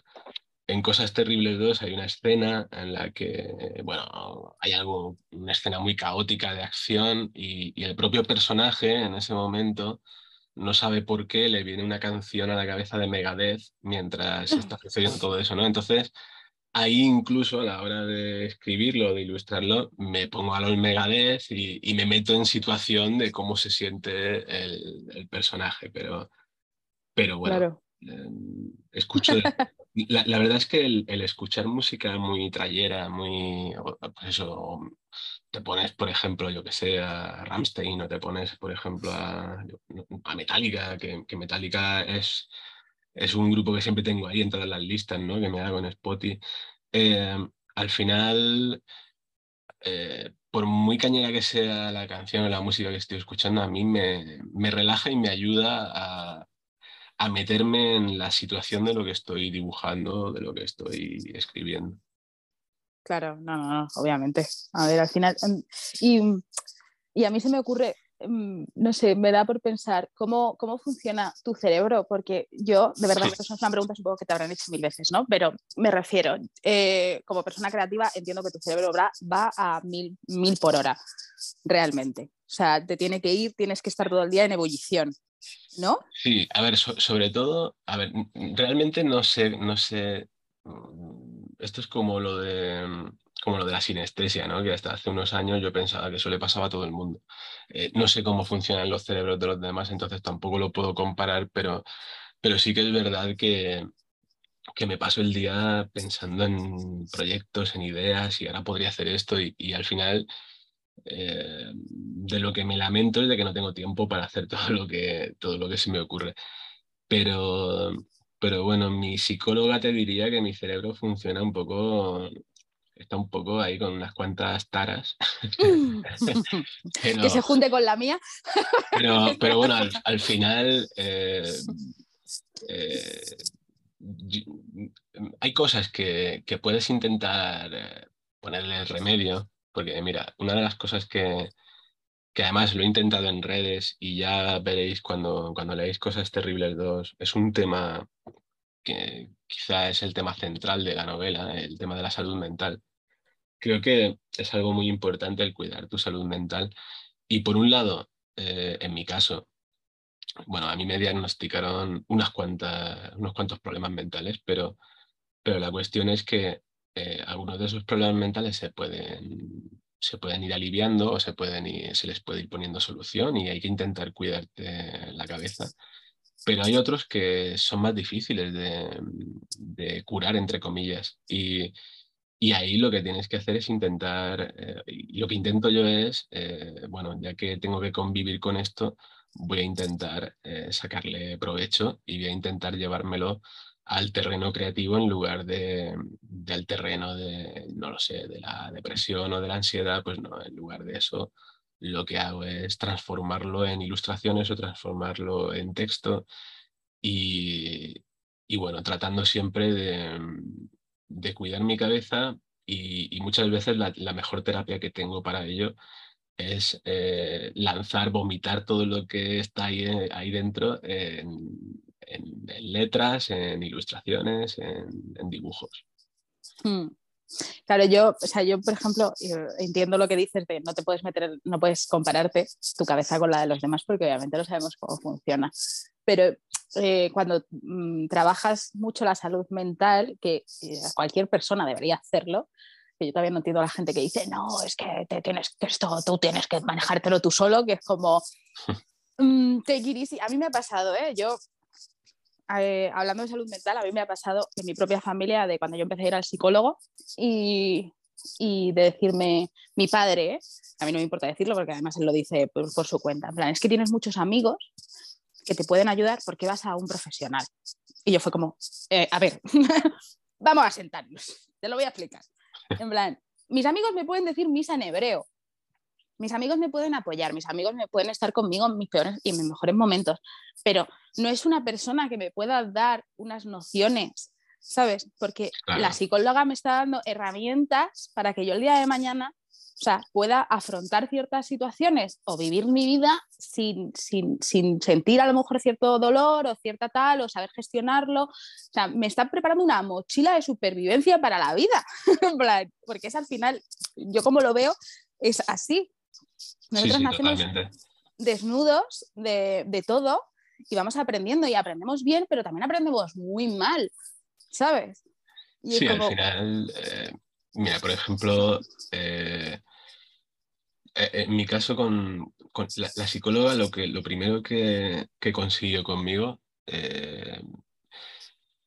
en Cosas Terribles 2 hay una escena en la que, bueno, hay algo, una escena muy caótica de acción y, el propio personaje en ese momento no sabe por qué le viene una canción a la cabeza de Megadeth mientras está sucediendo todo eso, ¿no? Entonces, ahí incluso a la hora de escribirlo, de ilustrarlo, me pongo a los Megadeth y, me meto en situación de cómo se siente el, personaje, pero, pero bueno, em, escucho... *laughs* La, verdad es que el, escuchar música muy trayera, muy. Pues eso, te pones, por ejemplo, yo que sé, a Ramstein o te pones, por ejemplo, a, a Metallica, que, que, Metallica es, es un grupo que siempre tengo ahí en todas las listas, ¿no? Que me hago en Spotify. Eh, al final. Eh, por muy cañera que sea la canción o la música que estoy escuchando, a mí me, me relaja y me ayuda a, a meterme en la situación de lo que estoy dibujando, de lo que estoy escribiendo. Claro, no, no, no, obviamente. A ver, al final, em, y, y a mí se me ocurre, em, no sé, me da por pensar cómo, cómo funciona tu cerebro, porque yo, de verdad, esto es una pregunta supongo que te habrán hecho mil veces, ¿no? Pero me refiero, eh, como persona creativa, entiendo que tu cerebro va, va a mil, mil por hora, realmente. O sea, te tiene que ir, tienes que estar todo el día en ebullición. ¿No? Sí, a ver, sobre todo, a ver, realmente no sé, no sé, mm, esto es como lo de como lo de la sinestesia, ¿no? Que hasta hace unos años yo pensaba que eso le pasaba a todo el mundo. Eh, no sé cómo funcionan los cerebros de los demás, entonces tampoco lo puedo comparar, pero, pero sí que es verdad que, que me paso el día pensando en proyectos, en ideas, y ahora podría hacer esto, y al final eh, de lo que me lamento es de que no tengo tiempo para hacer *laughs* todo lo que, todo lo que se me ocurre. Pero, pero bueno, mi psicóloga te diría que mi cerebro funciona un poco, está un poco ahí con unas cuantas taras. *laughs* *laughs* que se junte con la mía. pero, pero bueno, al, final eh, eh, hay cosas que, que puedes intentar ponerle remedio porque mira, una de las cosas que, que además lo he intentado en redes y ya veréis cuando, cuando leáis Cosas Terribles 2, es un tema que quizá es el tema central de la novela, el tema de la salud mental. Creo que es algo muy importante el cuidar tu salud mental. Y por un lado, eh, en mi caso, bueno, a mí me diagnosticaron unas cuantas, unos cuantos problemas mentales, pero, pero la cuestión es que eh, algunos de esos problemas mentales se pueden, se pueden ir aliviando o se, pueden se les puede ir poniendo solución y hay que intentar cuidarte la cabeza. Pero hay otros que son más difíciles de, curar, entre comillas. Y, ahí lo que tienes que hacer es intentar, eh, y lo que intento yo es, eh, bueno, ya que tengo que convivir con esto, voy a intentar sacarle provecho y voy a intentar llevármelo al terreno creativo en lugar de, del terreno de, no lo sé, de la depresión o de la ansiedad, pues no, en lugar de eso, lo que hago es transformarlo en ilustraciones o transformarlo en texto y, bueno, tratando siempre de, cuidar mi cabeza y, muchas veces la, mejor terapia que tengo para ello es eh, lanzar, vomitar todo lo que está ahí, eh, ahí dentro en, letras, en ilustraciones, en, dibujos. Hmm. Claro, yo, o sea, yo, por ejemplo, eh, entiendo lo que dices de no te puedes meter, no puedes compararte tu cabeza con la de los demás porque obviamente no sabemos cómo funciona. Pero eh, cuando mm, trabajas mucho la salud mental, que eh, cualquier persona debería hacerlo, que yo también no entiendo a la gente que dice, no, es que te tienes que esto, tú tienes que manejártelo tú solo, que es como, *laughs* mm, take it easy. A mí me ha pasado, ¿eh? Yo eh, hablando de salud mental, a mí me ha pasado en mi propia familia de cuando yo empecé a ir al psicólogo y, y de decirme, mi padre, a mí no me importa decirlo porque además él lo dice por, su cuenta, en plan, es que tienes muchos amigos que te pueden ayudar porque vas a un profesional. Y yo fue como, eh, a ver, *laughs* vamos a sentarnos, te lo voy a explicar. En plan, mis amigos me pueden decir misa en hebreo, mis amigos me pueden apoyar, mis amigos me pueden estar conmigo en mis peores y en mis mejores momentos, pero no es una persona que me pueda dar unas nociones, ¿sabes? Porque la psicóloga me está dando herramientas para que yo el día de mañana o sea, pueda afrontar ciertas situaciones o vivir mi vida sin, sin, sin, sentir a lo mejor cierto dolor o cierta tal, o saber gestionarlo. O sea, me está preparando una mochila de supervivencia para la vida, *laughs* porque es al final, yo como lo veo, es así. Nosotros nacemos desnudos de, todo y vamos aprendiendo y aprendemos bien, pero también aprendemos muy mal, ¿sabes? sí, al final, eh, mira, por ejemplo, eh, eh, en mi caso con, la, psicóloga, lo, que, lo primero que, que consiguió conmigo,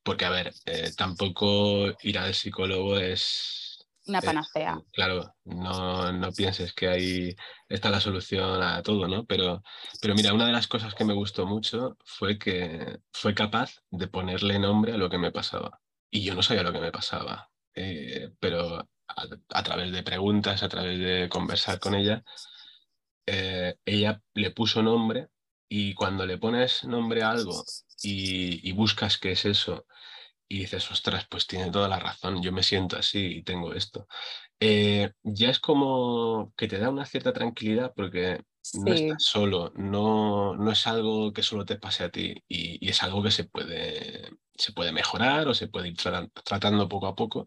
porque a ver, tampoco ir al psicólogo es una panacea. claro, no, no, pienses que ahí está la solución a todo, ¿no? Pero, pero mira, una de las cosas que me gustó mucho fue que fue capaz de ponerle nombre a lo que me pasaba. Y yo no sabía lo que me pasaba, eh, pero a, través de preguntas, a través de conversar con ella, eh, ella le puso nombre y cuando le pones nombre a algo y, y buscas qué es eso y dices, ostras, pues tiene toda la razón, yo me siento así y tengo esto. Eh, ya es como que te da una cierta tranquilidad porque no estás solo, no, no es algo que solo te pase a ti y, es algo que se puede, se puede mejorar o se puede ir tratando poco a poco.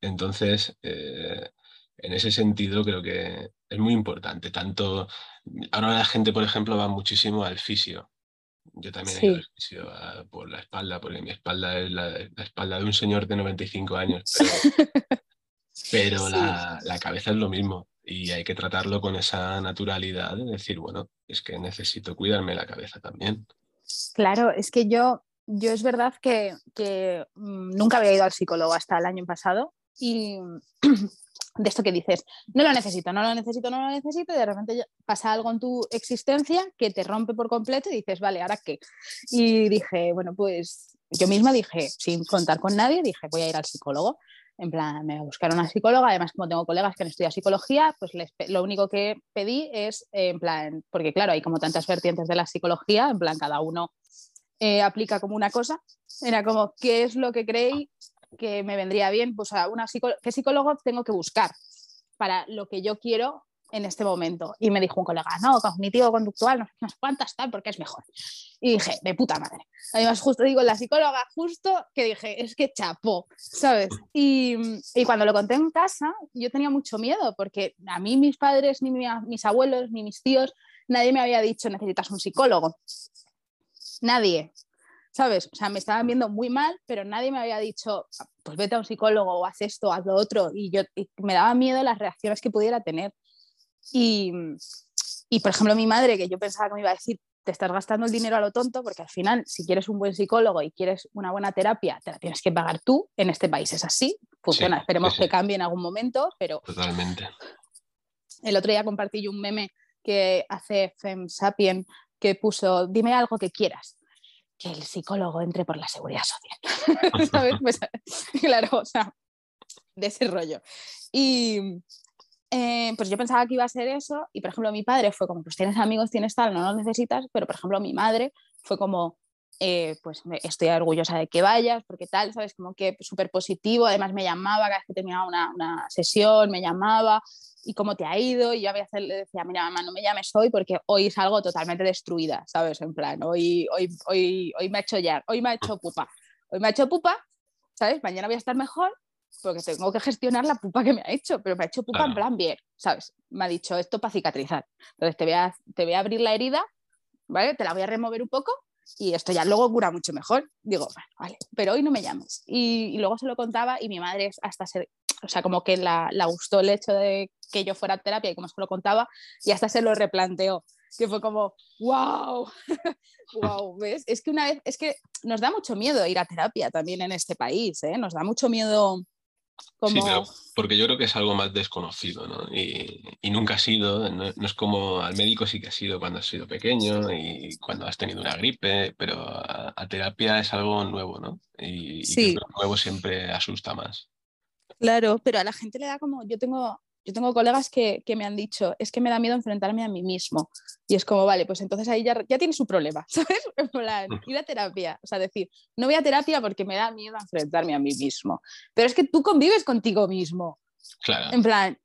Entonces, eh, en ese sentido creo que es muy importante. Tanto, ahora la gente, por ejemplo, va muchísimo al fisio yo también he ido por la espalda, porque mi espalda es la, espalda de un señor de 95 años, pero, *laughs* la, cabeza es lo mismo y hay que tratarlo con esa naturalidad de decir, bueno, es que necesito cuidarme la cabeza también. Claro, es que yo, yo es verdad que, que mm, nunca había ido al psicólogo hasta el año pasado y *clears throat* de esto que dices, no lo necesito, no lo necesito, no lo necesito, y de repente pasa algo en tu existencia que te rompe por completo y dices, vale, ¿ahora qué? Y dije, bueno, pues yo misma dije, sin contar con nadie, dije, voy a ir al psicólogo. En plan, me voy a una psicóloga, además como tengo colegas que han estudiado psicología, pues lo único que pedí es, en plan, porque claro, hay como tantas vertientes de la psicología, en plan, cada uno eh, aplica como una cosa, era como, ¿qué es lo que creéis que me vendría bien, pues a una ¿qué psicólogo tengo que buscar para lo que yo quiero en este momento? Y me dijo un colega, no, cognitivo-conductual, no, sé cuántas tal, porque es mejor. Y dije, de puta madre. Además, justo digo, la psicóloga, justo que dije, es que chapó, ¿sabes? Y, y cuando lo conté en casa, yo tenía mucho miedo, porque a mí mis padres, ni mis abuelos, ni mis tíos, nadie me había dicho, necesitas un psicólogo. Nadie. ¿Sabes? O sea, me estaban viendo muy mal, pero nadie me había dicho, pues vete a un psicólogo o haz esto, haz lo otro, y yo me daba miedo las reacciones que pudiera tener. Y, y, por ejemplo, mi madre, que yo pensaba que me iba a decir, te estás gastando el dinero a lo tonto, porque al final, si quieres un buen psicólogo y quieres una buena terapia, te la tienes que pagar tú. En este país es así, funciona. Esperemos que cambie en algún momento, pero. Totalmente. El otro día compartí yo un meme que hace Fem Sapien que puso: dime algo que quieras que el psicólogo entre por la seguridad social. *laughs* ¿Sabes? Pues, *laughs* claro, o sea, de ese rollo. Y, eh, pues yo pensaba que iba a ser eso y, por ejemplo, mi padre fue como, pues tienes amigos, tienes tal, no los necesitas, pero, por ejemplo, mi madre fue como, eh, pues estoy orgullosa de que vayas, porque tal, ¿sabes? Como que súper positivo, además me llamaba cada vez que terminaba una, una, sesión, me llamaba, y cómo te ha ido, y yo a le decía, mira, mamá, no me llames hoy porque hoy salgo totalmente destruida, ¿sabes? En plan, hoy, hoy, hoy, hoy me ha hecho ya, hoy me ha hecho pupa, hoy me ha hecho pupa, ¿sabes? Mañana voy a estar mejor porque tengo que gestionar la pupa que me ha hecho, pero me ha hecho pupa en plan bien, ¿sabes? Me ha dicho esto para cicatrizar. Entonces te voy, a, te voy a abrir la herida, ¿vale? Te la voy a remover un poco y esto ya luego cura mucho mejor. Digo, vale, pero hoy no me llames. Y, luego se lo contaba y mi madre hasta se, o sea, como que la, la, gustó el hecho de que yo fuera a terapia y como se lo contaba y hasta se lo replanteó, que fue como, wow, wow, *laughs* ¿ves? Es que una vez, es que nos da mucho miedo ir a terapia también en este país, ¿eh? Nos da mucho miedo Sí, pero porque yo creo que es algo más desconocido, ¿no? Y, y nunca ha sido, no, es como al médico sí que ha sido cuando has sido pequeño y cuando has tenido una gripe, pero a, terapia es algo nuevo, ¿no? Y, y lo nuevo siempre asusta más. Claro, pero a la gente le da como, yo tengo yo tengo colegas que, me han dicho, es que me da miedo enfrentarme a mí mismo. Y es como, vale, pues entonces ahí ya, ya tiene su problema, *laughs* ¿sabes? En plan, ir a terapia. O sea, decir, no voy a terapia porque me da miedo enfrentarme a mí mismo. Pero es que tú convives contigo mismo. Claro. En plan,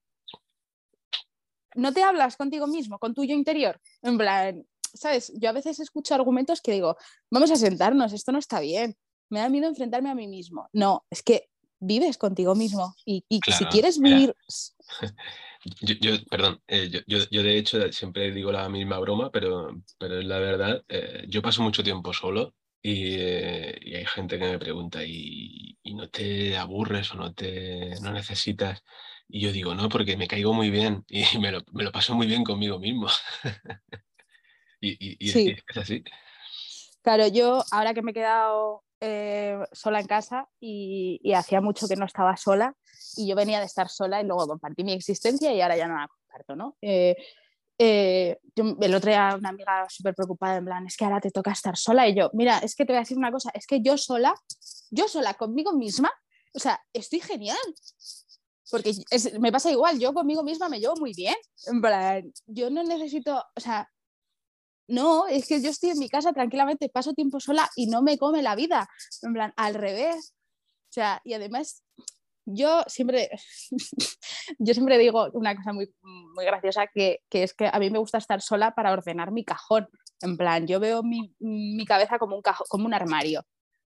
no te hablas contigo mismo, con tu yo interior. En plan, ¿sabes? Yo a veces escucho argumentos que digo, vamos a sentarnos, esto no está bien. Me da miedo enfrentarme a mí mismo. No, es que vives contigo mismo y, si quieres vivir... *laughs* Yo, perdón, eh, yo, de hecho siempre digo la misma broma, pero, pero es la verdad, eh, yo paso mucho tiempo solo eh, y, hay gente que me pregunta, ¿y, no te aburres o no, te, no necesitas? Y yo digo, no, porque me caigo muy bien *laughs* y me lo, me lo paso muy bien conmigo mismo. *laughs* y, es, así. Claro, yo ahora que me he quedado eh, sola en casa y, hacía mucho que no estaba sola y yo venía de estar sola y luego compartí mi existencia y ahora ya no la comparto, ¿no? Eh, eh, el otro día una amiga súper preocupada en plan, es que ahora te toca estar sola y yo, mira, es que te voy a decir una cosa, es que yo sola, yo sola conmigo misma, o sea, estoy genial. Porque me pasa igual, yo conmigo misma me llevo muy bien. En plan, yo no necesito, o sea, no, es que yo estoy en mi casa tranquilamente, paso tiempo sola y no me come la vida. En plan, al revés. O sea, y además, yo siempre, *laughs* yo siempre digo una cosa muy, muy graciosa, que, que, es que a mí me gusta estar sola para ordenar mi cajón. En plan, yo veo mi, mi cabeza como un, como un armario.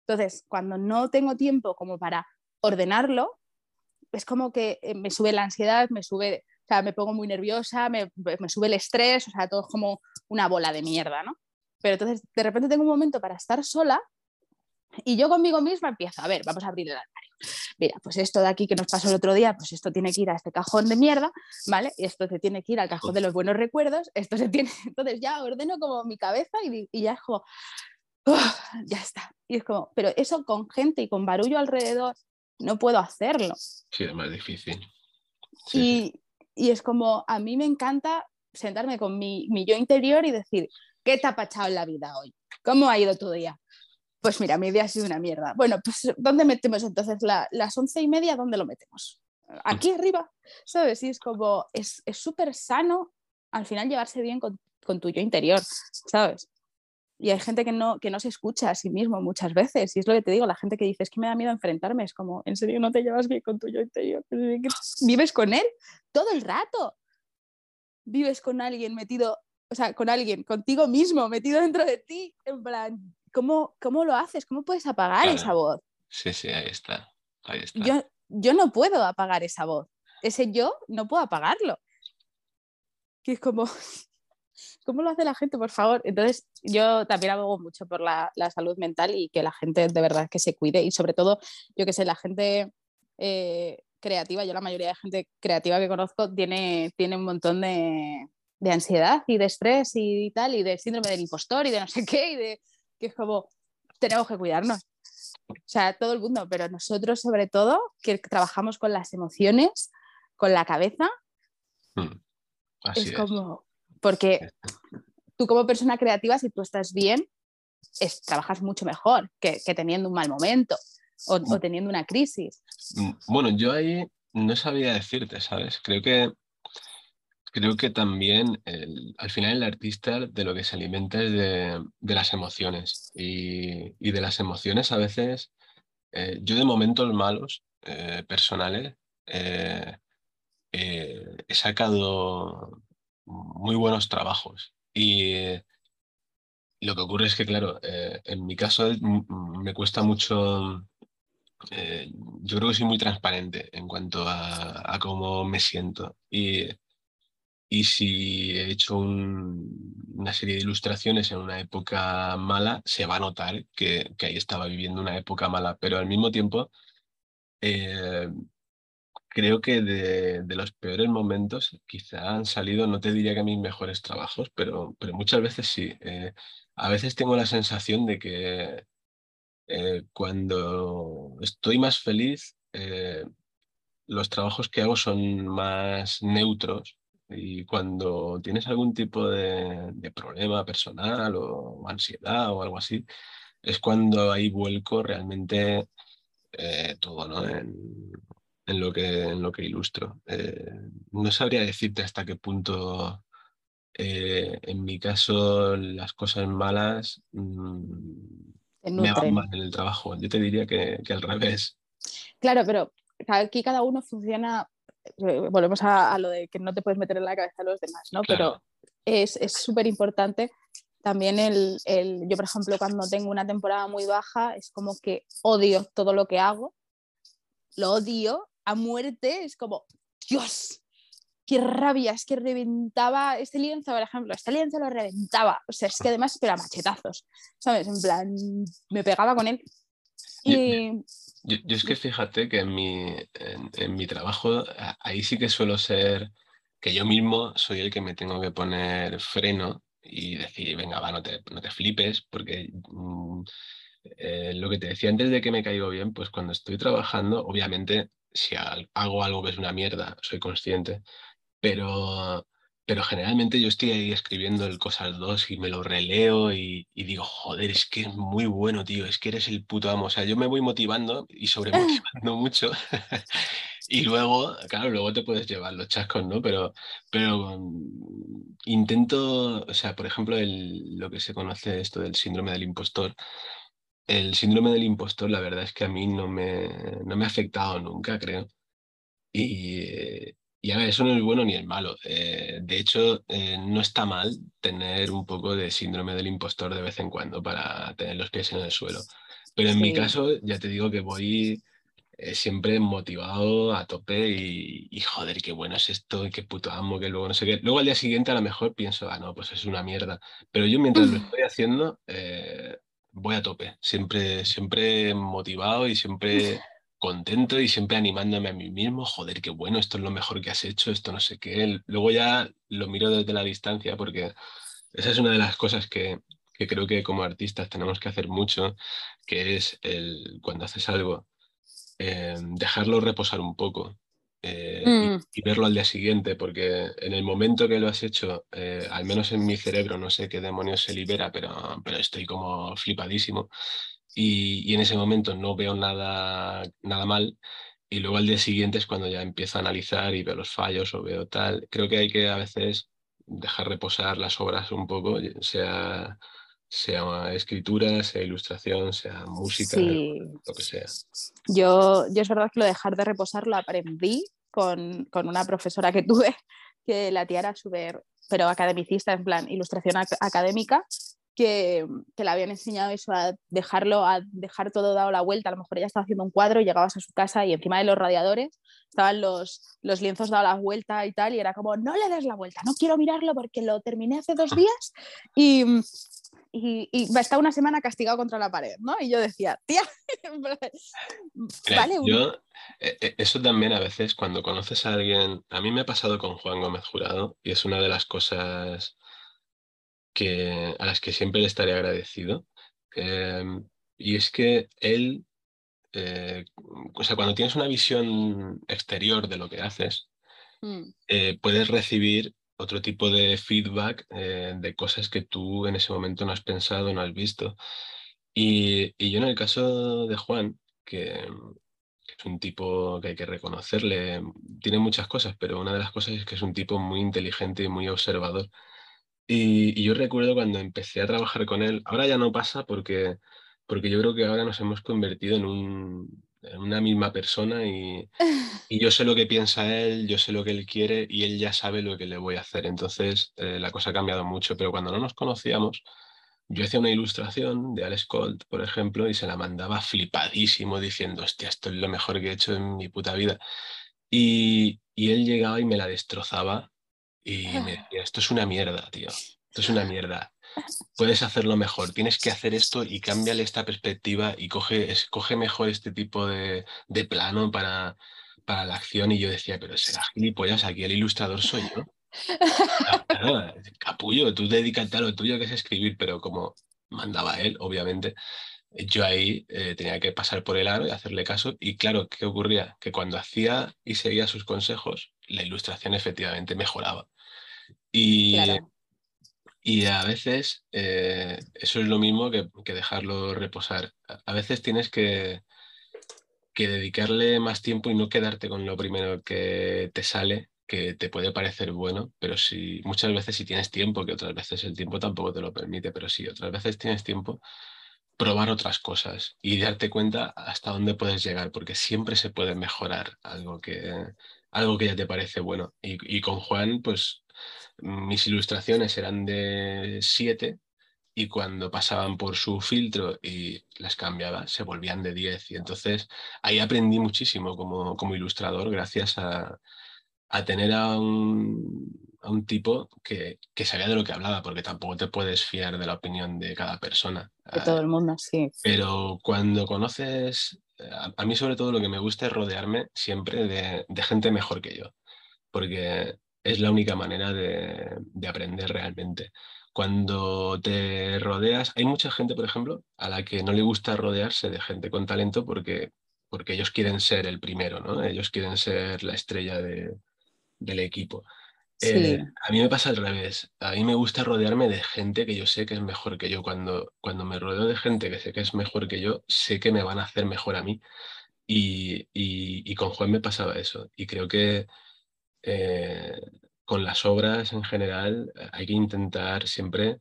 Entonces, cuando no tengo tiempo como para ordenarlo, es como que eh, me sube la ansiedad, me sube o sea, me pongo muy nerviosa, me, me sube el estrés, o sea, todo es como una bola de mierda, ¿no? Pero entonces de repente tengo un momento para estar sola y yo conmigo misma empiezo, a ver, vamos a abrir el armario. Mira, pues esto de aquí que nos pasó el otro día, pues esto tiene que ir a este cajón de mierda, ¿vale? Y esto se tiene que ir al cajón de los buenos recuerdos, esto se tiene, *laughs* entonces ya ordeno como mi cabeza y, y ya es como, ya está. Y es como, pero eso con gente y con barullo alrededor, no puedo hacerlo. Sí, es más difícil. y, y es como, a mí me encanta sentarme con mi, mi yo interior y decir, ¿qué te ha pachado en la vida hoy? ¿Cómo ha ido tu día? Pues mira, mi día ha sido una mierda. Bueno, pues ¿dónde metemos entonces las once y media? ¿Dónde lo metemos? Aquí arriba, ¿sabes? Y es como, es súper sano al final llevarse bien con, con tu yo interior, ¿sabes? Y hay gente que no, que no se escucha a sí mismo muchas veces. Y es lo que te digo, la gente que dice, es que me da miedo enfrentarme. Es como, ¿en serio no te llevas bien con tu yo interior? ¿Vives con él todo el rato? ¿Vives con alguien metido, o sea, con alguien, contigo mismo, metido dentro de ti? En plan, ¿cómo, cómo lo haces? ¿Cómo puedes apagar esa voz? Sí, sí, ahí está. Ahí está. Yo, yo no puedo apagar esa voz. Ese yo no puedo apagarlo. Que es como, *laughs* ¿Cómo lo hace la gente, por favor? Entonces, yo también abogo mucho por la, salud mental y que la gente de verdad que se cuide y sobre todo, yo que sé, la gente eh, creativa, yo la mayoría de gente creativa que conozco tiene, tiene un montón de, ansiedad y de estrés y, tal, y de síndrome del impostor y de no sé qué, y de que es como, tenemos que cuidarnos. O sea, todo el mundo, pero nosotros sobre todo, que trabajamos con las emociones, con la cabeza, hmm. es como, porque tú como persona creativa, si tú estás bien, es, trabajas mucho mejor que, teniendo un mal momento o, teniendo una crisis. Mm, bueno, yo ahí no sabía decirte, ¿sabes? Creo que creo que también al final el artista de lo que se alimenta es de, las emociones y, de las emociones a veces, eh, yo de momentos malos eh, personales eh, he sacado muy buenos trabajos y lo que ocurre es que, claro, en mi caso me cuesta mucho yo creo que soy muy transparente en cuanto a, cómo me siento. Y y si he hecho una serie de ilustraciones en una época mala, se va a notar que, ahí estaba viviendo una época mala, pero al mismo tiempo eh, creo que de, los peores momentos quizá han salido, no te diría que mis mejores trabajos, pero, pero muchas veces sí. Eh, a veces tengo la sensación de que eh, cuando estoy más feliz, los trabajos que hago son más neutros y cuando tienes algún tipo de, problema personal o ansiedad o algo así, es cuando hay vuelco realmente eh, todo ¿no? en, lo que, en lo que ilustro. Eh, no sabría decirte hasta qué punto, eh, en mi caso, las cosas malas mm, me van mal en el trabajo. Yo te diría que, que al revés. Claro, pero aquí cada uno funciona eh, volvemos a, lo de que no te puedes meter en la cabeza a los demás, ¿no? Pero es súper importante también el, el, yo por ejemplo cuando tengo una temporada muy baja es como que odio todo lo que hago, lo odio a muerte, es como, Dios, qué rabia, es que reventaba este lienzo, por ejemplo, este lienzo lo reventaba, o sea, es que además era machetazos, ¿sabes? En plan, me pegaba con él. Y, yo, es que fíjate que en mi, en, mi trabajo ahí sí que suelo ser que yo mismo soy el que me tengo que poner freno y decir, venga, va, no te, no te flipes, porque mm, eh, lo que te decía antes de que me caigo bien, pues cuando estoy trabajando, obviamente, si hago algo que es una mierda, soy consciente, pero pero generalmente yo estoy ahí escribiendo el Cosas 2 y me lo releo y, digo, joder, es que es muy bueno, tío, es que eres el puto amo. O sea, yo me voy motivando y sobremotivando *laughs* mucho. *laughs* y luego, claro, luego te puedes llevar los chascos, ¿no? Pero, pero mm, intento, o sea, por ejemplo, el, lo que se conoce esto del síndrome del impostor. El síndrome del impostor, la verdad es que a mí no me, no me ha afectado nunca, creo. Y, y a ver, eso no es bueno ni es malo. Eh, de hecho, eh, no está mal tener un poco de síndrome del impostor de vez en cuando para tener los pies en el suelo. Pero en mi caso, ya te digo que voy eh, siempre motivado a tope y, joder, qué bueno es esto, y qué puto amo, que luego no sé qué. Luego al día siguiente a lo mejor pienso, ah, no, pues es una mierda. Pero yo mientras lo *laughs* estoy haciendo, voy a tope, siempre, siempre motivado y siempre contento y siempre animándome a mí mismo, joder, qué bueno, esto es lo mejor que has hecho, esto no sé qué. Luego ya lo miro desde la distancia porque esa es una de las cosas que, creo que como artistas tenemos que hacer mucho, que es el, cuando haces algo, eh, dejarlo reposar un poco. Eh, mm. y, verlo al día siguiente, porque en el momento que lo has hecho, eh, al menos en mi cerebro, no sé qué demonios se libera, pero, pero estoy como flipadísimo y, en ese momento no veo nada, nada mal. Y luego al día siguiente es cuando ya empiezo a analizar y veo los fallos o veo tal. Creo que hay que a veces dejar reposar las obras un poco, sea, sea escritura, sea ilustración, sea música, lo que sea. Yo, yo es verdad que lo dejar de reposar lo aprendí con, con una profesora que *laughs* tuve, que la tía era súper, pero academicista, en plan ilustración académica, que, que, le habían enseñado eso, a dejarlo, a dejar todo dado la vuelta. A lo mejor ella estaba haciendo un cuadro y llegabas a su casa y encima de los radiadores estaban los, los lienzos dados la vuelta y tal, y era como, no le des la vuelta, no quiero mirarlo porque lo terminé hace dos días y, y, y está una semana castigado contra la pared, ¿no? Y yo decía, tía, *laughs* vale. Yo, e, e, eso también a veces cuando conoces a alguien, a mí me ha pasado con Juan Gómez Jurado y es una de las cosas que, a las que siempre le estaré agradecido. Em, y es que él, eh, o sea, cuando tienes una visión exterior de lo que haces, mm. eh, puedes recibir otro tipo de feedback eh, de cosas que tú en ese momento no has pensado, no has visto. Y, y, yo en el caso de Juan, que, es un tipo que hay que reconocerle. Tiene muchas cosas, pero una de las cosas es que es un tipo muy inteligente y muy observador. Y, yo recuerdo cuando empecé a trabajar con él, ahora ya no pasa porque, porque yo creo que ahora nos hemos convertido en, un, en una misma persona y, *laughs* y, yo sé lo que piensa él, yo sé lo que él quiere y él ya sabe lo que le voy a hacer. Entonces eh, la cosa ha cambiado mucho, pero cuando no nos conocíamos, yo hacía una ilustración de Alex Colt, por ejemplo, y se la mandaba flipadísimo diciendo, hostia, esto es lo mejor que he hecho en mi puta vida. Y, y él llegaba y me la destrozaba y me decía, esto es una mierda, tío, esto es una mierda. *laughs* Puedes hacerlo mejor, tienes que hacer esto y cámbiale esta perspectiva y coge, escoge mejor este tipo de, de plano para, para la acción. Y yo decía, pero será gilipollas, aquí el ilustrador soy yo. *laughs* capullo, tú dedícate a lo tuyo que es escribir, pero como mandaba él, obviamente, yo ahí eh, tenía que pasar por el aro y hacerle caso. Y claro, ¿qué ocurría? Que cuando hacía y seguía sus consejos, la ilustración efectivamente mejoraba. Y, y a veces eh, eso es lo mismo que, que, dejarlo reposar. A veces tienes que, que dedicarle más tiempo y no quedarte con lo primero que te sale que te puede parecer bueno, pero si muchas veces si tienes tiempo, que otras veces el tiempo tampoco te lo permite, pero si otras veces tienes tiempo, probar otras cosas y darte cuenta hasta dónde puedes llegar, porque siempre se puede mejorar algo que, algo que ya te parece bueno. Y, y con Juan, pues mis ilustraciones eran de 7 y cuando pasaban por su filtro y las cambiaba, se volvían de 10. Y entonces ahí aprendí muchísimo como, como ilustrador gracias a, a tener a un, a un tipo que, que, sabía de lo que hablaba, porque tampoco te puedes fiar de la opinión de cada persona. De todo el mundo, sí. Pero cuando conoces, a, mí sobre todo lo que me gusta es rodearme siempre de, de, gente mejor que yo, porque es la única manera de, de aprender realmente. Cuando te rodeas, hay mucha gente, por ejemplo, a la que no le gusta rodearse de gente con talento porque, porque ellos quieren ser el primero, ¿no? Ellos quieren ser la estrella de, del equipo. Eh, a mí me pasa al revés. A mí me gusta rodearme de gente que yo sé que es mejor que yo. Cuando, cuando me rodeo de gente que sé que es mejor que yo, sé que me van a hacer mejor a mí. Y, y, con Juan me pasaba eso. Y creo que eh, con las obras en general hay que intentar siempre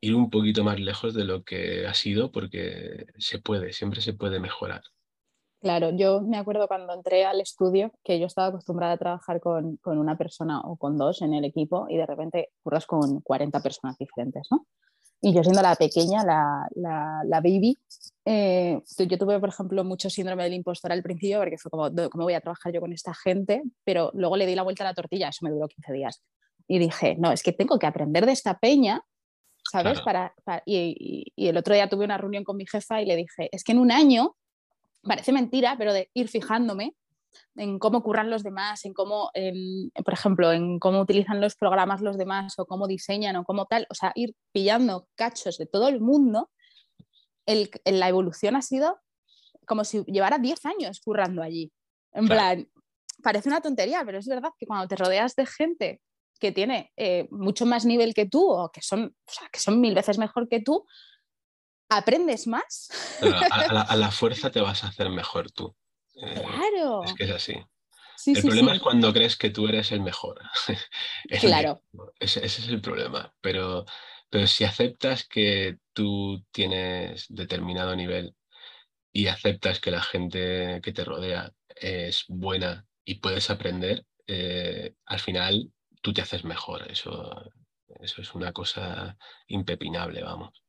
ir un poquito más lejos de lo que ha sido porque se puede, siempre se puede mejorar. Claro, yo me acuerdo cuando entré al estudio que yo estaba acostumbrada a trabajar con, con, una persona o con dos en el equipo y de repente curras con 40 personas diferentes, ¿no? Y yo siendo la pequeña, la, la baby, eh, yo tuve, por ejemplo, mucho síndrome del impostor al principio porque fue como, ¿cómo voy a trabajar yo con esta gente? Pero luego le di la vuelta a la tortilla, eso me duró 15 días. Y dije, no, es que tengo que aprender de esta peña ¿sabes? Para, para y, y, el otro día tuve una reunión con mi jefa y le dije, es que en un año parece mentira, pero de ir fijándome en cómo curran los demás, en cómo, por ejemplo, en cómo utilizan los programas los demás o cómo diseñan o cómo tal, o sea, ir pillando cachos de todo el mundo, el, la evolución ha sido como si llevara 10 años currando allí. En plan, parece una tontería, pero es verdad que cuando te rodeas de gente que tiene eh, mucho más nivel que tú o que son, o sea, que son mil veces mejor que tú, aprendes más. A, la, *laughs* fuerza te vas a hacer mejor tú. Eh, claro. Es que es así. el problema es cuando crees que tú eres el mejor. *laughs* claro. ese, es el problema. Pero, pero si aceptas que tú tienes determinado nivel y aceptas que la gente que te rodea es buena y puedes aprender, eh, al final tú te haces mejor. Eso, eso es una cosa impepinable, vamos.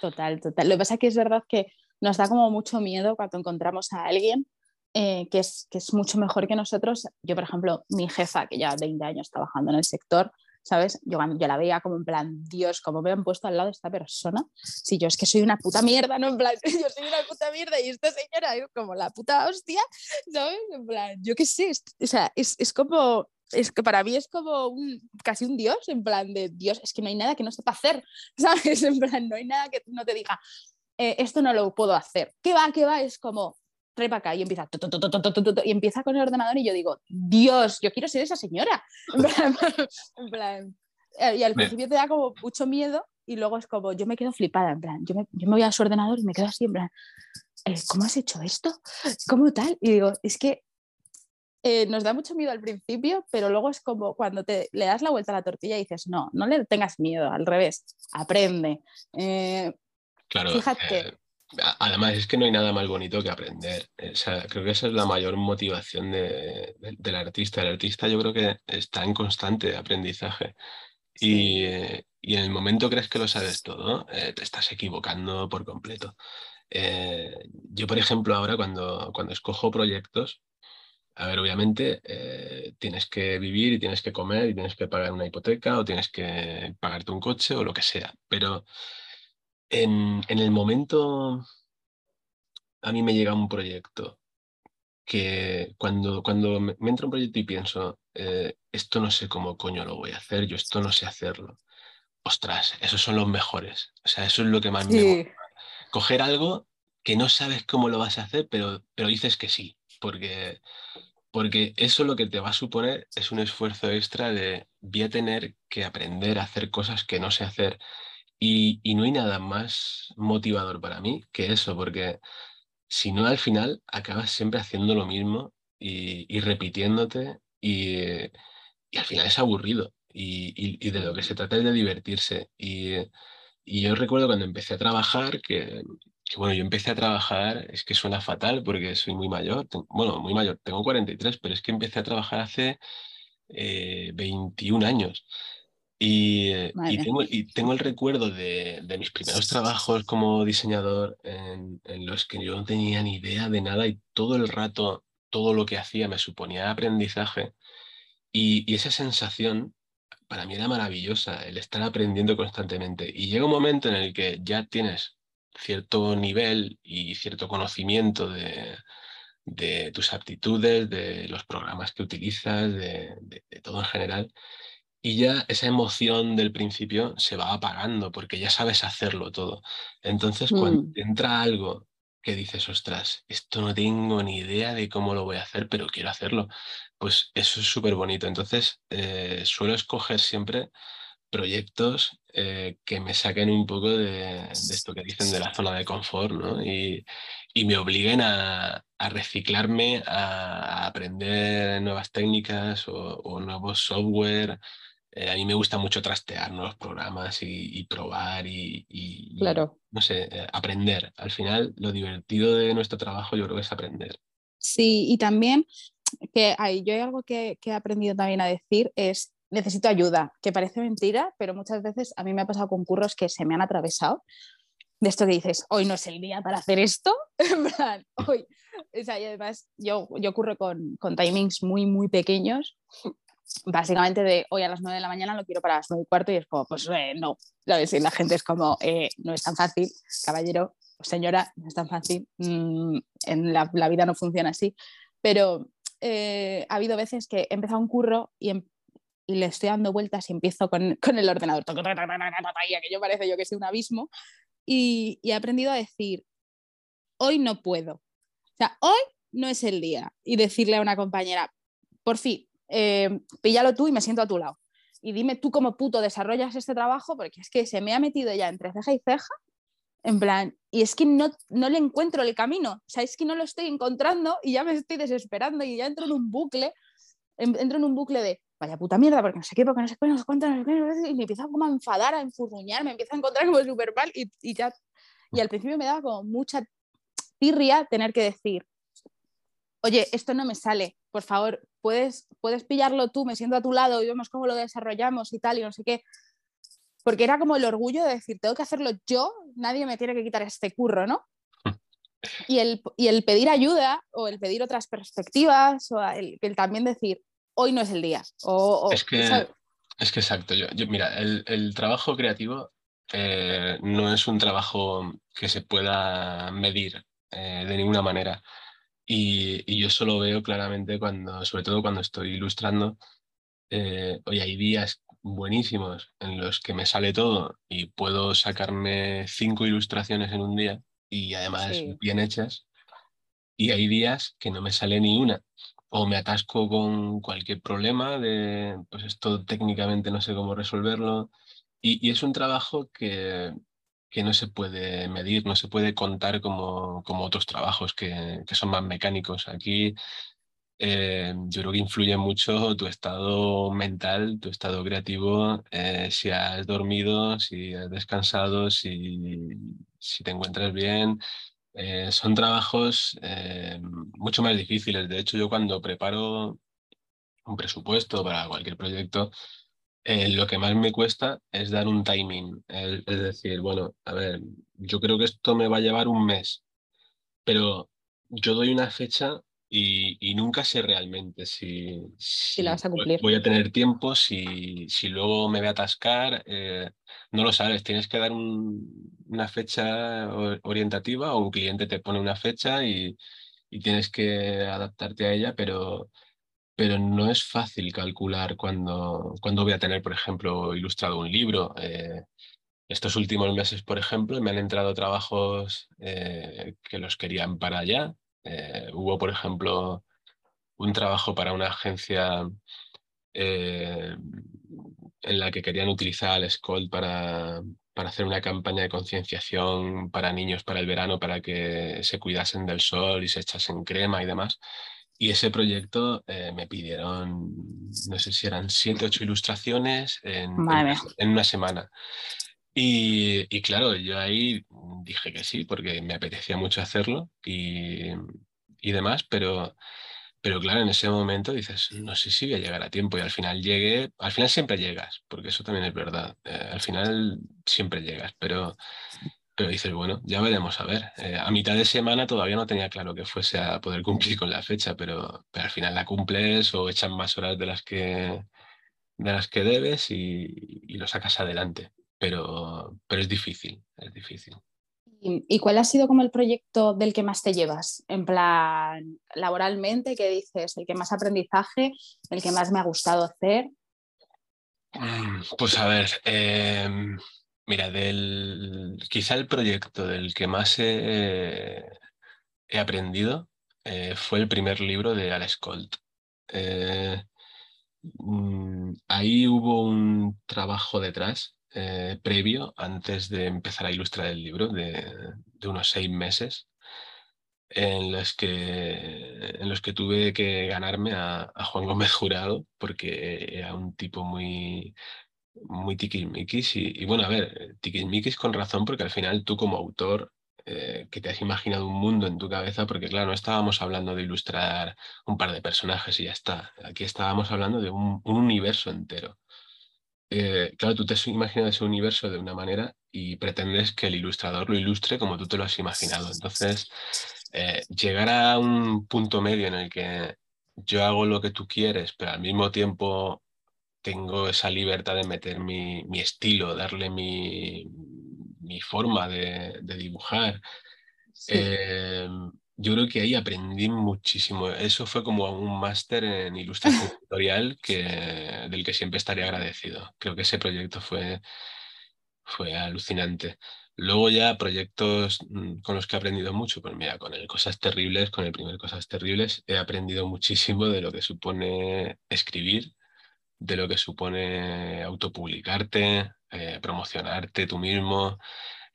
Total, total. Lo que pasa es que es verdad que nos da como mucho miedo cuando encontramos a alguien eh, que, es, que es mucho mejor que nosotros. Yo, por ejemplo, mi jefa, que ya 20 años trabajando en el sector, ¿sabes? Yo, yo la veía como en plan, Dios, ¿cómo me han puesto al lado de esta persona? Si yo es que soy una puta mierda, ¿no? En plan, *laughs* yo soy una puta mierda y esta señora es como la puta hostia, ¿sabes? En plan, yo qué sé, o sea, es, es como es que para mí es como un, casi un dios, en plan de Dios, es que no hay nada que no sepa hacer, *laughs* ¿sabes? En plan, no hay nada que no te diga, eh, esto no lo puedo hacer. ¿Qué va? ¿Qué va? Es como, trae para acá y empieza, y empieza con el ordenador y yo digo, Dios, yo quiero ser esa señora. En *laughs* *laughs* plan, eh, y al principio te da como mucho miedo y luego es como, yo me quedo flipada, en plan, yo me, yo me voy a su ordenador y me quedo así, en plan, eh, ¿cómo has hecho esto? ¿Cómo tal? Y digo, es que eh, nos da mucho miedo al principio, pero luego es como cuando te, le das la vuelta a la tortilla y dices, no, no le tengas miedo, al revés, aprende. Eh, claro, fíjate. Además es que no hay nada más bonito que aprender. creo que esa es la mayor motivación del artista. El artista yo creo que está en constante aprendizaje. Y, y, en el momento crees que lo sabes todo, te estás equivocando por completo. yo, por ejemplo, ahora cuando, cuando escojo proyectos, a ver, obviamente eh, tienes que vivir y tienes que comer y tienes que pagar una hipoteca o tienes que pagarte un coche o lo que sea, pero en, el momento a mí me llega un proyecto que cuando, cuando me, entra un proyecto y pienso, eh, esto no sé cómo coño lo voy a hacer, yo esto no sé hacerlo. Ostras, esos son los mejores. O sea, eso es lo que más me gusta. Coger algo que no sabes cómo lo vas a hacer, pero, pero dices que sí porque, porque eso lo que te va a suponer es un esfuerzo extra de voy a tener que aprender a hacer cosas que no sé hacer. Y, no hay nada más motivador para mí que eso, porque si no al final acabas siempre haciendo lo mismo y, repitiéndote y, al final es aburrido. Y, de lo que se trata es de divertirse. Y, y yo recuerdo cuando empecé a trabajar que bueno, yo empecé a trabajar, es que suena fatal porque soy muy mayor, bueno, muy mayor, tengo 43, pero es que empecé a trabajar hace 21 eh, años. Y, tengo, el recuerdo de, mis primeros trabajos como diseñador en, los que yo no tenía ni idea de nada y todo el rato todo lo que hacía me suponía aprendizaje. Y, y esa sensación para mí era maravillosa, el estar aprendiendo constantemente. Y llega un momento en el que ya tienes cierto nivel y cierto conocimiento de, tus aptitudes, de los programas que utilizas, de, todo en general. Y ya esa emoción del principio se va apagando porque ya sabes hacerlo todo. Entonces, cuando mm. entra algo que dices, ostras, esto no tengo ni idea de cómo lo voy a hacer, pero quiero hacerlo, pues eso es súper bonito. Entonces, eh, suelo escoger siempre proyectos eh, que me saquen un poco de, esto que dicen de la zona de confort ¿no? y, me obliguen a, reciclarme, a, aprender nuevas técnicas o, nuevos software. Eh, a mí me gusta mucho trastear nuevos programas y, probar y, claro. no sé, eh, aprender. Al final, lo divertido de nuestro trabajo yo creo que es aprender. Sí, y también que hay, yo hay algo que, que he aprendido también a decir es necesito ayuda, que parece mentira, pero muchas veces a mí me ha pasado con curros que se me han atravesado. De esto que dices, hoy no es el día para hacer esto. *laughs* En plan, hoy. O sea, y además, yo, yo ocurro con, con timings muy, muy pequeños. Básicamente de hoy a las 9 de la mañana lo quiero para las 9 y cuarto y es como, pues eh, no. La gente es como, eh, no es tan fácil, caballero señora, no es tan fácil. Mm, en la, vida no funciona así. Pero eh, ha habido veces que he empezado un curro y, em, y le estoy dando vueltas y empiezo con, con el ordenador, y aquello parece yo que soy un abismo, y, he aprendido a decir, hoy no puedo. O sea, hoy no es el día. Y decirle a una compañera, por fin, eh, píllalo tú y me siento a tu lado. Y dime tú cómo puto desarrollas este trabajo, porque es que se me ha metido ya entre ceja y ceja, en plan, y es que no, no le encuentro el camino. O sea, es que no lo estoy encontrando y ya me estoy desesperando y ya entro en un bucle, entro en un bucle de, vaya puta mierda, porque no sé qué, porque no sé qué, no sé cuánto, no sé qué, y me empieza como a enfadar, a enfurruñar, me empieza a encontrar como súper mal y, y, ya, y al principio me daba como mucha tirria tener que decir, oye, esto no me sale, por favor, puedes, puedes pillarlo tú, me siento a tu lado y vemos cómo lo desarrollamos y tal, y no sé qué. Porque era como el orgullo de decir, tengo que hacerlo yo, nadie me tiene que quitar este curro, ¿no? *laughs* Y el, y el pedir ayuda o el pedir otras perspectivas o el, el también decir, hoy no es el día. O, es, que, es que exacto, yo, mira, el, trabajo creativo eh, no es un trabajo que se pueda medir eh, de ninguna manera. Y, yo solo veo claramente cuando, sobre todo cuando estoy ilustrando, eh, hoy hay días buenísimos en los que me sale todo y puedo sacarme cinco ilustraciones en un día y además bien hechas. Y hay días que no me sale ni una o me atasco con cualquier problema de, pues esto técnicamente no sé cómo resolverlo. Y, es un trabajo que, que no se puede medir, no se puede contar como, como otros trabajos que, que son más mecánicos. Aquí eh, yo creo que influye mucho tu estado mental, tu estado creativo, eh, si has dormido, si has descansado, si, si te encuentras bien. Eh, son trabajos mucho más difíciles. De hecho, yo cuando preparo un presupuesto para cualquier proyecto, lo que más me cuesta es dar un timing. Es, es decir, bueno, a ver, yo creo que esto me va a llevar un mes, pero yo doy una fecha y, nunca sé realmente si, si, la vas a cumplir. voy a tener tiempo, si, si luego me voy a atascar. Eh, no lo sabes, tienes que dar una fecha orientativa o un cliente te pone una fecha y, y, tienes que adaptarte a ella, pero, pero no es fácil calcular cuándo, cuando voy a tener, por ejemplo, ilustrado un libro. Eh, estos últimos meses, por ejemplo, me han entrado trabajos eh, que los querían para allá eh, hubo, por ejemplo, un trabajo para una agencia en la que querían utilizar al Skold para, para hacer una campaña de concienciación para niños para el verano, para que se cuidasen del sol y se echasen crema y demás. Y ese proyecto eh, me pidieron, no sé si eran siete, ocho ilustraciones en, en una semana. Y, claro, yo ahí dije que sí, porque me apetecía mucho hacerlo y, demás, pero, pero claro, en ese momento dices, no sé si voy a llegar a tiempo. Y al final llegué, al final siempre llegas, porque eso también es verdad, eh, al final siempre llegas, pero, pero dices, bueno, ya veremos a ver. Eh, a mitad de semana todavía no tenía claro que fuese a poder cumplir con la fecha, pero, pero al final la cumples o echan más horas de las que, de las que debes y, y lo sacas adelante pero, pero es difícil, es difícil. ¿Y, cuál ha sido como el proyecto del que más te llevas? En plan, laboralmente, ¿qué dices? ¿El que más aprendizaje? ¿El que más me ha gustado hacer? Mm, pues a ver, em, mira, quizá el proyecto del que más he, aprendido eh, fue el primer libro de Alex Colt. Eh, mm, ahí hubo un trabajo detrás eh, previo, antes de empezar a ilustrar el libro, de, unos seis meses, en los, que, en los que tuve que ganarme a, Juan Gómez Jurado, porque era un tipo muy, muy tiquismiquis. Y, y bueno, a ver, tiquismiquis con razón, porque al final tú como autor eh, que te has imaginado un mundo en tu cabeza, porque claro, no estábamos hablando de ilustrar un par de personajes y ya está. Aquí estábamos hablando de un universo entero. Eh, claro, tú te has imaginado ese universo de una manera y pretendes que el ilustrador lo ilustre como tú te lo has imaginado. Entonces, eh, llegar a un punto medio en el que yo hago lo que tú quieres, pero al mismo tiempo tengo esa libertad de meter mi, estilo, darle mi, forma de, dibujar. Em, yo creo que ahí aprendí muchísimo. Eso fue como un máster en ilustración *laughs* editorial que, del que siempre estaré agradecido. Creo que ese proyecto fue, fue alucinante. Luego ya proyectos mm, con los que he aprendido mucho, pues mira, con el Cosas Terribles, con el primer Cosas Terribles, he aprendido muchísimo de lo que supone escribir, de lo que supone autopublicarte, eh, promocionarte tú mismo,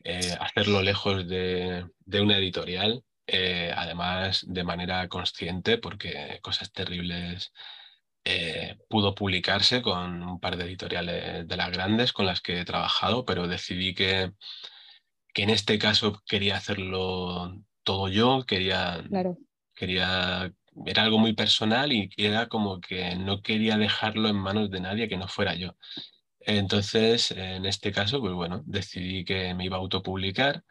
eh, hacerlo lejos de, de una editorial eh, además de manera consciente, porque Cosas Terribles pudo publicarse con un par de editoriales de las grandes con las que he trabajado, pero decidí que, que en este caso quería hacerlo todo yo, quería, quería, era algo muy personal y era como que no quería dejarlo en manos de nadie que no fuera yo. Entonces, en este caso, pues bueno, decidí que me iba a autopublicar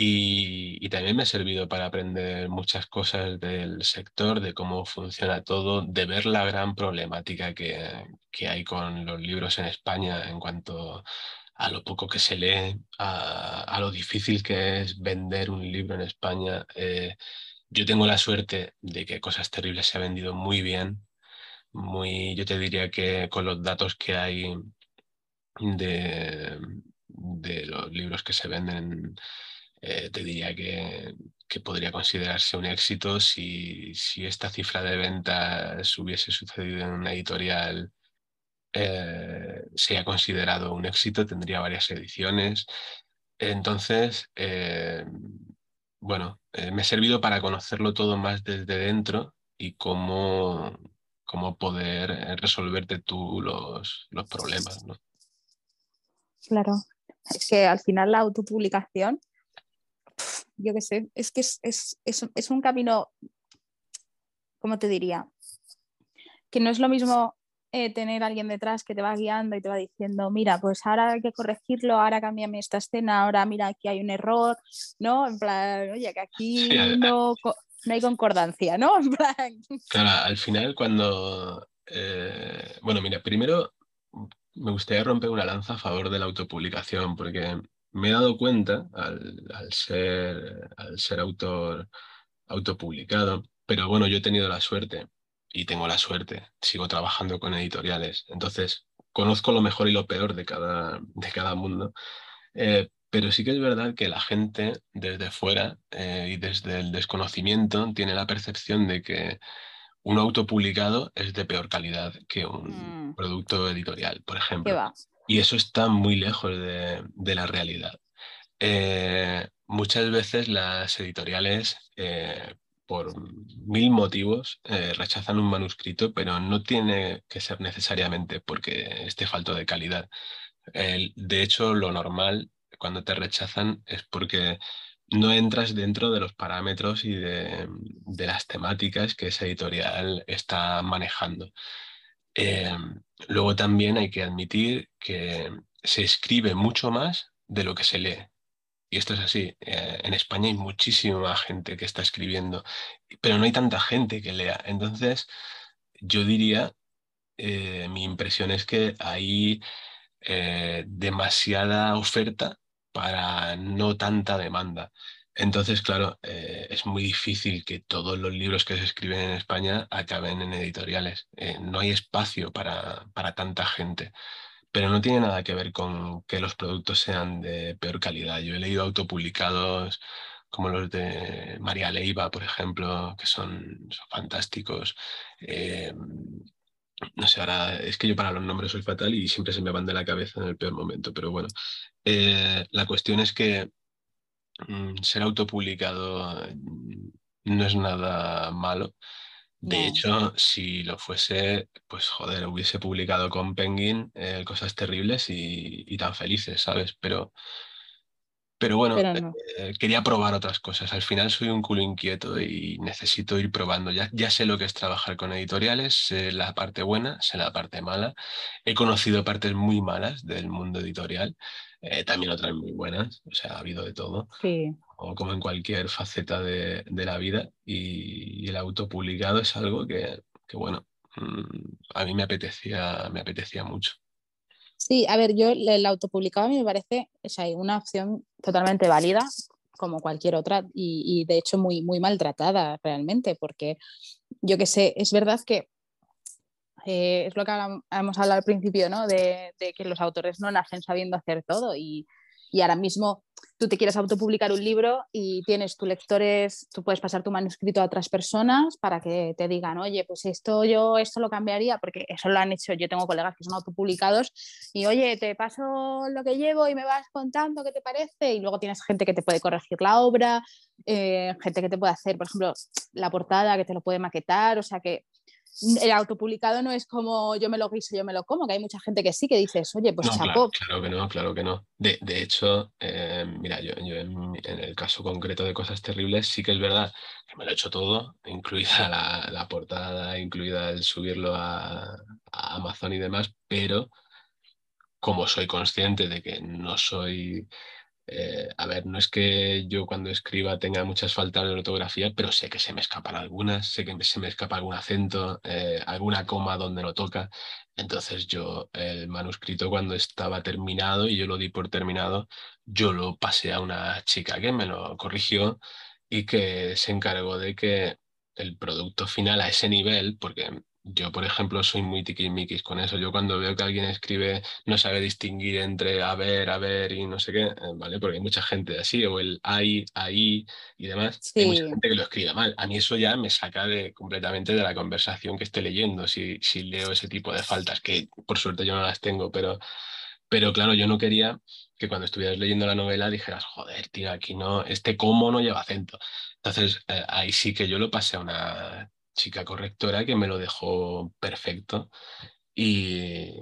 y, también me ha servido para aprender muchas cosas del sector, de cómo funciona todo, de ver la gran problemática que, que hay con los libros en España en cuanto a lo poco que se lee, a, a lo difícil que es vender un libro en España. Eh, yo tengo la suerte de que Cosas Terribles se ha vendido muy bien, muy, yo te diría que con los datos que hay de, los libros que se venden eh, te diría que, podría considerarse un éxito si, si, esta cifra de ventas hubiese sucedido en una editorial. Eh, se ha considerado un éxito, tendría varias ediciones. Entonces, eh, bueno, eh, me ha servido para conocerlo todo más desde dentro y cómo, cómo poder eh, resolverte tú los, los problemas, ¿no? Claro, es que al final la autopublicación, yo qué sé, es que es, es, es un camino, ¿cómo te diría? Que no es lo mismo eh, tener alguien detrás que te va guiando y te va diciendo, mira, pues ahora hay que corregirlo, ahora cámbiame esta escena, ahora mira, aquí hay un error, ¿no? En plan, oye, que aquí no, no, hay concordancia, ¿no? *laughs* En plan... Claro, al final cuando... Eh, bueno, mira, primero me gustaría romper una lanza a favor de la autopublicación, porque me he dado cuenta al, al ser, al ser autor autopublicado, pero bueno, yo he tenido la suerte y tengo la suerte, sigo trabajando con editoriales, entonces conozco lo mejor y lo peor de cada, de cada mundo, eh, pero sí que es verdad que la gente desde fuera eh, y desde el desconocimiento tiene la percepción de que un autopublicado es de peor calidad que un mm. producto editorial, por ejemplo. Y eso está muy lejos de, de la realidad. Eh, muchas veces las editoriales por mil motivos eh, rechazan un manuscrito, pero no tiene que ser necesariamente porque esté falto de calidad. de hecho, lo normal cuando te rechazan es porque no entras dentro de los parámetros y de, las temáticas que esa editorial está manejando. Eh, luego también hay que admitir que se escribe mucho más de lo que se lee. Y esto es así. Eh, en España hay muchísima gente que está escribiendo, pero no hay tanta gente que lea. Entonces, yo diría, eh, mi impresión es que hay eh, demasiada oferta para no tanta demanda. Entonces, claro, es muy difícil que todos los libros que se escriben en España acaben en editoriales. no hay espacio para, para tanta gente pero no tiene nada que ver con que los productos sean de peor calidad. Yo he leído autopublicados como los de María Leiva, por ejemplo, que son, fantásticos. Eh, no sé, ahora es que yo para los nombres soy fatal y siempre se me van de la cabeza en el peor momento, pero bueno, eh, la cuestión es que mm, ser autopublicado mm, no es nada malo de hecho, si lo fuese, pues joder, hubiese publicado con Penguin eh, cosas terribles y, tan felices, ¿sabes? Pero, pero bueno, eh, quería probar otras cosas. Al final soy un culo inquieto y necesito ir probando. Ya, ya sé lo que es trabajar con editoriales, sé la parte buena, sé la parte mala. He conocido partes muy malas del mundo editorial, eh, también otras muy buenas, o sea, ha habido de todo. Sí o como en cualquier faceta de, la vida. Y, el autopublicado es algo que, bueno, mm, a mí me apetecía, me apetecía mucho. Sí, a ver, yo el autopublicado a mí me parece una opción totalmente válida como cualquier otra y, de hecho muy, muy maltratada realmente, porque yo que sé, es verdad que eh, es lo que hemos hablado al principio, ¿no? De, de, que los autores no nacen sabiendo hacer todo y, y ahora mismo tú te quieres autopublicar un libro y tienes tus lectores, tú puedes pasar tu manuscrito a otras personas para que te digan, oye, pues esto yo esto lo cambiaría, porque eso lo han hecho, yo tengo colegas que son autopublicados y oye, te paso lo que llevo y me vas contando qué te parece y luego tienes gente que te puede corregir la obra, eh, gente que te puede hacer, por ejemplo, la portada, que te lo puede maquetar, o sea que el autopublicado no es como yo me lo guiso, yo me lo como, que hay mucha gente que sí, que dices, oye, pues Claro, que no, claro que no. De, hecho, eh, mira, yo, en, el caso concreto de Cosas Terribles sí que es verdad que me lo he hecho todo, *laughs* incluida la, portada, incluida el subirlo a, a Amazon y demás, pero como soy consciente de que no soy eh, a ver, no es que yo cuando escriba tenga muchas faltas de ortografía, pero sé que se me escapan algunas, sé que se me escapa algún acento, eh, alguna coma donde no toca. Entonces yo el manuscrito cuando estaba terminado y yo lo di por terminado, yo lo pasé a una chica que me lo corrigió y que se encargó de que el producto final a ese nivel, porque yo, por ejemplo, soy muy tiquismiquis con eso. Yo cuando veo que alguien escribe no sabe distinguir entre a ver, a ver y no sé qué, eh, ¿vale? Porque hay mucha gente así, o el ahí, ahí y demás. Hay mucha gente que lo escribe mal. A mí eso ya me saca de, completamente de la conversación que esté leyendo, si, si leo ese tipo de faltas, que por suerte yo no las tengo, pero, Pero claro, yo no quería que cuando estuvieras leyendo la novela dijeras, joder, tío, aquí no, este cómo no lleva acento. Entonces, eh, ahí sí que yo lo pasé a una chica correctora que me lo dejó perfecto. Y,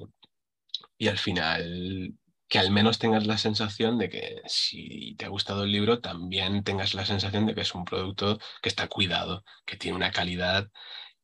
y al final que al menos tengas la sensación de que si te ha gustado el libro, también tengas la sensación de que es un producto que está cuidado, que tiene una calidad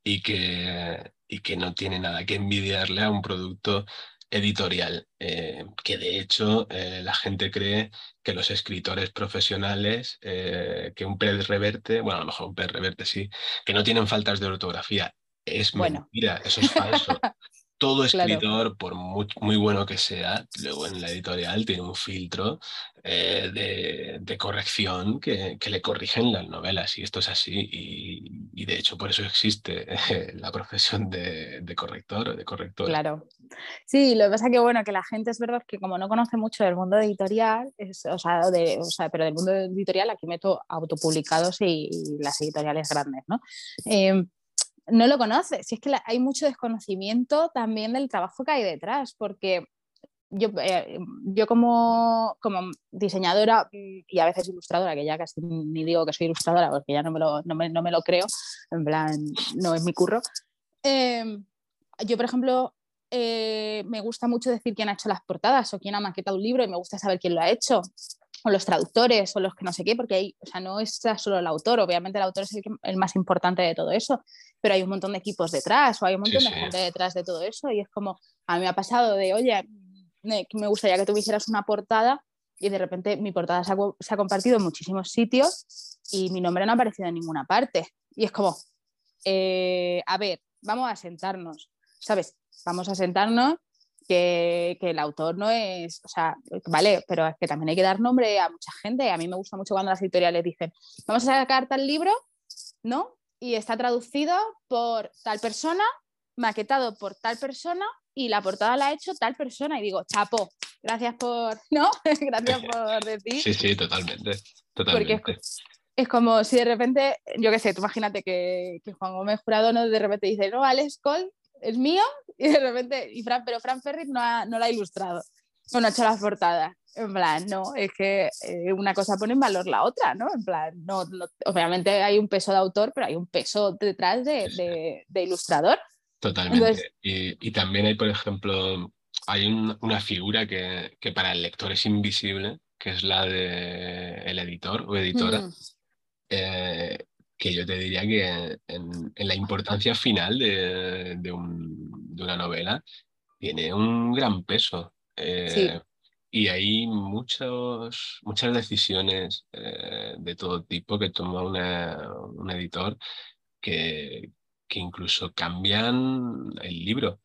y que, y que no tiene nada que envidiarle a un producto editorial, eh, que de hecho eh, la gente cree que los escritores profesionales, eh, que un Pérez Reverte, bueno, a lo mejor un Pérez Reverte sí, que no tienen faltas de ortografía. Es mentira, eso es falso. *laughs* todo escritor, por muy, bueno que sea, luego en la editorial tiene un filtro de, corrección que, le corrigen las novelas y esto es así y, de hecho por eso existe *laughs* la profesión de, corrector o de corrector. Claro. Sí, lo que pasa que bueno, que la gente es verdad que como no conoce mucho del mundo editorial, o, sea, de, pero del mundo editorial aquí meto autopublicados y, las editoriales grandes, ¿no? Em, no lo conoce. Si es que hay mucho desconocimiento también del trabajo que hay detrás, porque yo, eh, yo como, como, diseñadora y a veces ilustradora, que ya casi ni digo que soy ilustradora porque ya no me lo, no me, lo creo, en plan, no es mi curro. Em, yo, por ejemplo, eh, me gusta mucho decir quién ha hecho las portadas o quién ha maquetado un libro y me gusta saber quién lo ha hecho o los traductores o los que no sé qué, porque hay, o sea, no es solo el autor, obviamente el autor es el, más importante de todo eso, pero hay un montón de equipos detrás o hay un montón de gente detrás de todo eso y es como, a mí me ha pasado de, oye, me gustaría que tú hicieras una portada y de repente mi portada se ha, compartido en muchísimos sitios y mi nombre no ha aparecido en ninguna parte. Y es como, eh, a ver, vamos a sentarnos, ¿sabes? Vamos a sentarnos que, el autor no es, o sea, vale, pero es que también hay que dar nombre a mucha gente. A mí me gusta mucho cuando las editoriales dicen, vamos a sacar tal libro, ¿no? Y está traducido por tal persona, maquetado por tal persona y la portada la ha hecho tal persona. Y digo, chapo, gracias por, *laughs* ¿no? *laughs* gracias por decir. Sí, sí, totalmente. totalmente. Porque es, como si de repente, yo qué sé, tú imagínate que, Juan Gómez Jurado ¿no? de repente dice, no, Alex Cole es mío *laughs* y de repente, y Fran, pero Fran Ferris no, ha, no la ha ilustrado o no ha hecho las portadas. En plan, no, es que eh, una cosa pone en valor la otra, ¿no? En plan, no, obviamente hay un peso de autor, pero hay un peso detrás de, de, ilustrador. Totalmente. y, y, también hay, por ejemplo, hay una figura que, que, para el lector es invisible, que es la de el editor o editora. Eh, que yo te diría que en, la importancia final de, una novela tiene un gran peso. Eh, y hay muchos, muchas decisiones eh, de todo tipo que toma un editor que, que incluso cambian el libro.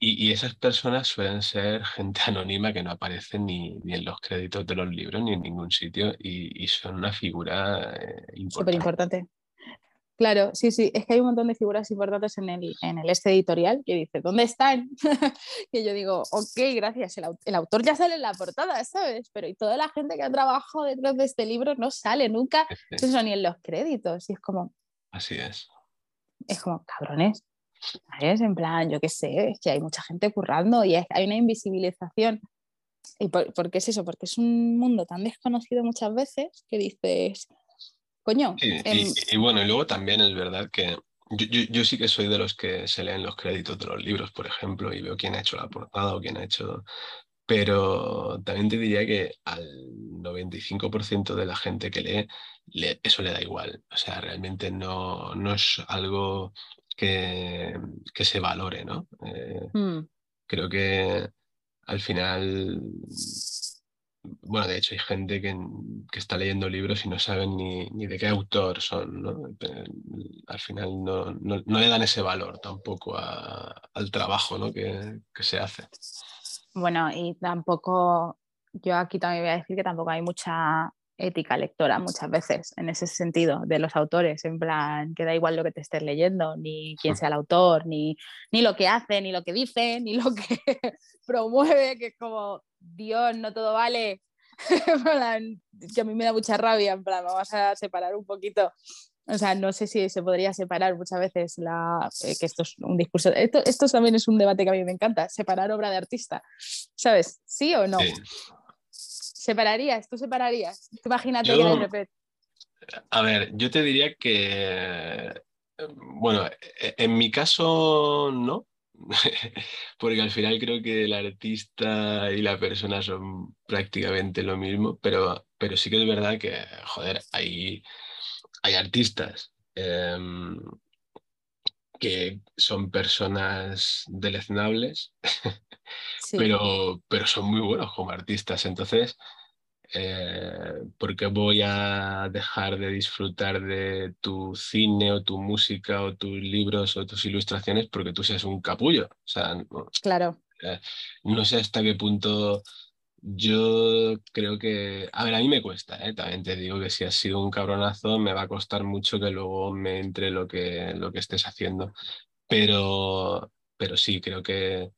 Y, esas personas suelen ser *laughs* gente anónima que no aparece ni, ni, en los créditos de los libros ni en ningún sitio y, son una figura eh, importante. Súper importante. Claro, sí, sí, es que hay un montón de figuras importantes en el, en el este editorial que dice, ¿dónde están? *laughs* que yo digo, ok, gracias, el, autor ya sale en la portada, ¿sabes? Pero y toda la gente que ha trabajado detrás de este libro no sale nunca, eso ni en los créditos, y es como... Así es. Es como, cabrones, ¿sabes? En plan, yo qué sé, es que hay mucha gente currando y hay una invisibilización. ¿Y por, qué es eso? Porque es un mundo tan desconocido muchas veces que dices, coño. y, bueno, y luego también es verdad que yo, yo, sí que soy de los que se leen los créditos de los libros, por ejemplo, y veo quién ha hecho la portada o quién ha hecho... Pero también te diría que al 95% de la gente que lee, eso le da igual. O sea, realmente no, no es algo que, que se valore, ¿no? Eh, mm. Creo que al final, bueno, de hecho hay gente que, que está leyendo libros y no saben ni, ni, de qué autor son, ¿no? Al final no, no, no le dan ese valor tampoco a, al trabajo ¿no? que, que se hace. Bueno, y tampoco, yo aquí también voy a decir que tampoco hay mucha ética lectora muchas veces en ese sentido de los autores, en plan que da igual lo que te estés leyendo, ni quién sea el autor, ni, ni lo que hace, ni lo que dice, ni lo que *laughs* promueve, que es como, Dios, no todo vale, *laughs* que a mí me da mucha rabia, en plan, vamos a separar un poquito O sea, no sé si se podría separar muchas veces la, eh, que esto es un discurso. Esto, esto, también es un debate que a mí me encanta, separar obra de artista. ¿Sabes? ¿Sí o no? ¿Separarías? ¿Tú separarías? Imagínate que de repente. A ver, yo te diría que. Bueno, e, en mi caso no, *laughs* porque al final creo que el artista y la persona son prácticamente lo mismo, pero, pero sí que es verdad que, joder, hay, hay artistas em, que son personas deleznables, *laughs* pero, pero son muy buenos como artistas. Entonces, eh, ¿por qué voy a dejar de disfrutar de tu cine o tu música o tus libros o tus ilustraciones porque tú seas un capullo? O sea, no, claro. Eh, no sé hasta qué punto yo creo que, a ver, a mí me cuesta, ¿eh? también te digo que si has sido un cabronazo me va a costar mucho que luego me entre lo que, lo que estés haciendo, pero, pero sí, creo que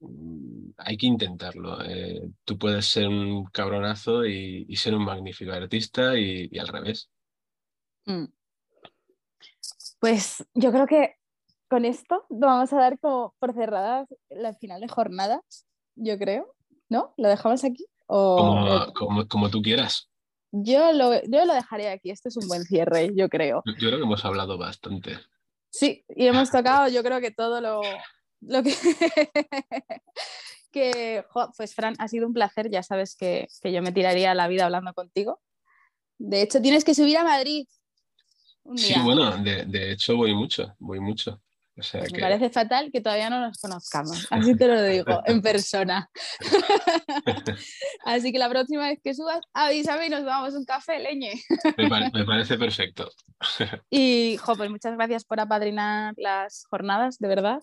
Mm, hay que intentarlo. Eh, tú puedes ser un cabronazo y, ser un magnífico artista y, al revés. Mm. Pues yo creo que con esto vamos a dar como por cerradas la final de jornadas, yo creo. ¿No? ¿Lo dejamos aquí? O... Como, como, tú quieras. Yo lo, yo lo dejaré aquí. Esto es un buen cierre, yo creo. Yo creo que hemos hablado bastante. Sí, y hemos tocado, yo creo que todo lo, lo que, *laughs* que pues Fran, ha sido un placer, ya sabes que, yo me tiraría la vida hablando contigo. De hecho, tienes que subir a Madrid. Sí, bueno, de, hecho voy mucho, voy mucho. Me parece fatal que todavía no nos conozcamos, así te lo *laughs* digo, en persona. *laughs* así que la próxima vez que subas, avísame y nos tomamos un café, leñe. me, parece perfecto. *laughs* y, jo, pues muchas gracias por apadrinar las jornadas, de verdad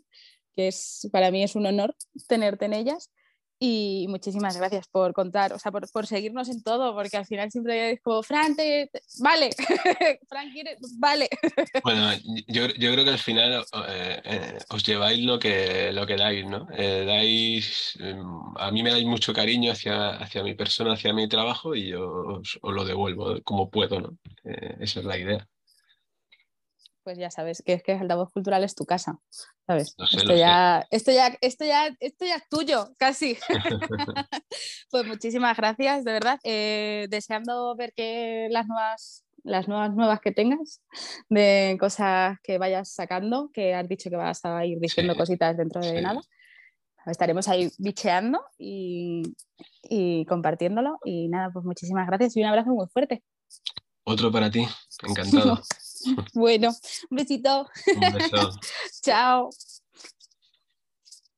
que es, para mí es un honor tenerte en ellas. Y muchísimas gracias por contar, o sea, por, por seguirnos en todo, porque al final siempre es como, Fran, vale, *laughs* Fran quiere, vale. *laughs* Bueno, yo, yo, creo que al final eh, eh, os lleváis lo que, lo que dais, ¿no? Eh, dais, mm, a mí me dais mucho cariño hacia, hacia mi persona, hacia mi trabajo y yo os, os lo devuelvo como puedo, ¿no? esa es la idea pues ya sabes que es que Altavoz Cultural es tu casa, ¿sabes? esto, ya, esto, ya, esto, ya, esto ya es tuyo, casi. *laughs* pues muchísimas gracias, de verdad. Eh, deseando ver que las nuevas, las nuevas nuevas que tengas, de cosas que vayas sacando, que has dicho que vas a ir diciendo cositas dentro de nada. Estaremos ahí bicheando y, y compartiéndolo. Y nada, pues muchísimas gracias y un abrazo muy fuerte. Otro para ti, encantado. *laughs* bueno, un besito. Un beso. *laughs* Chao.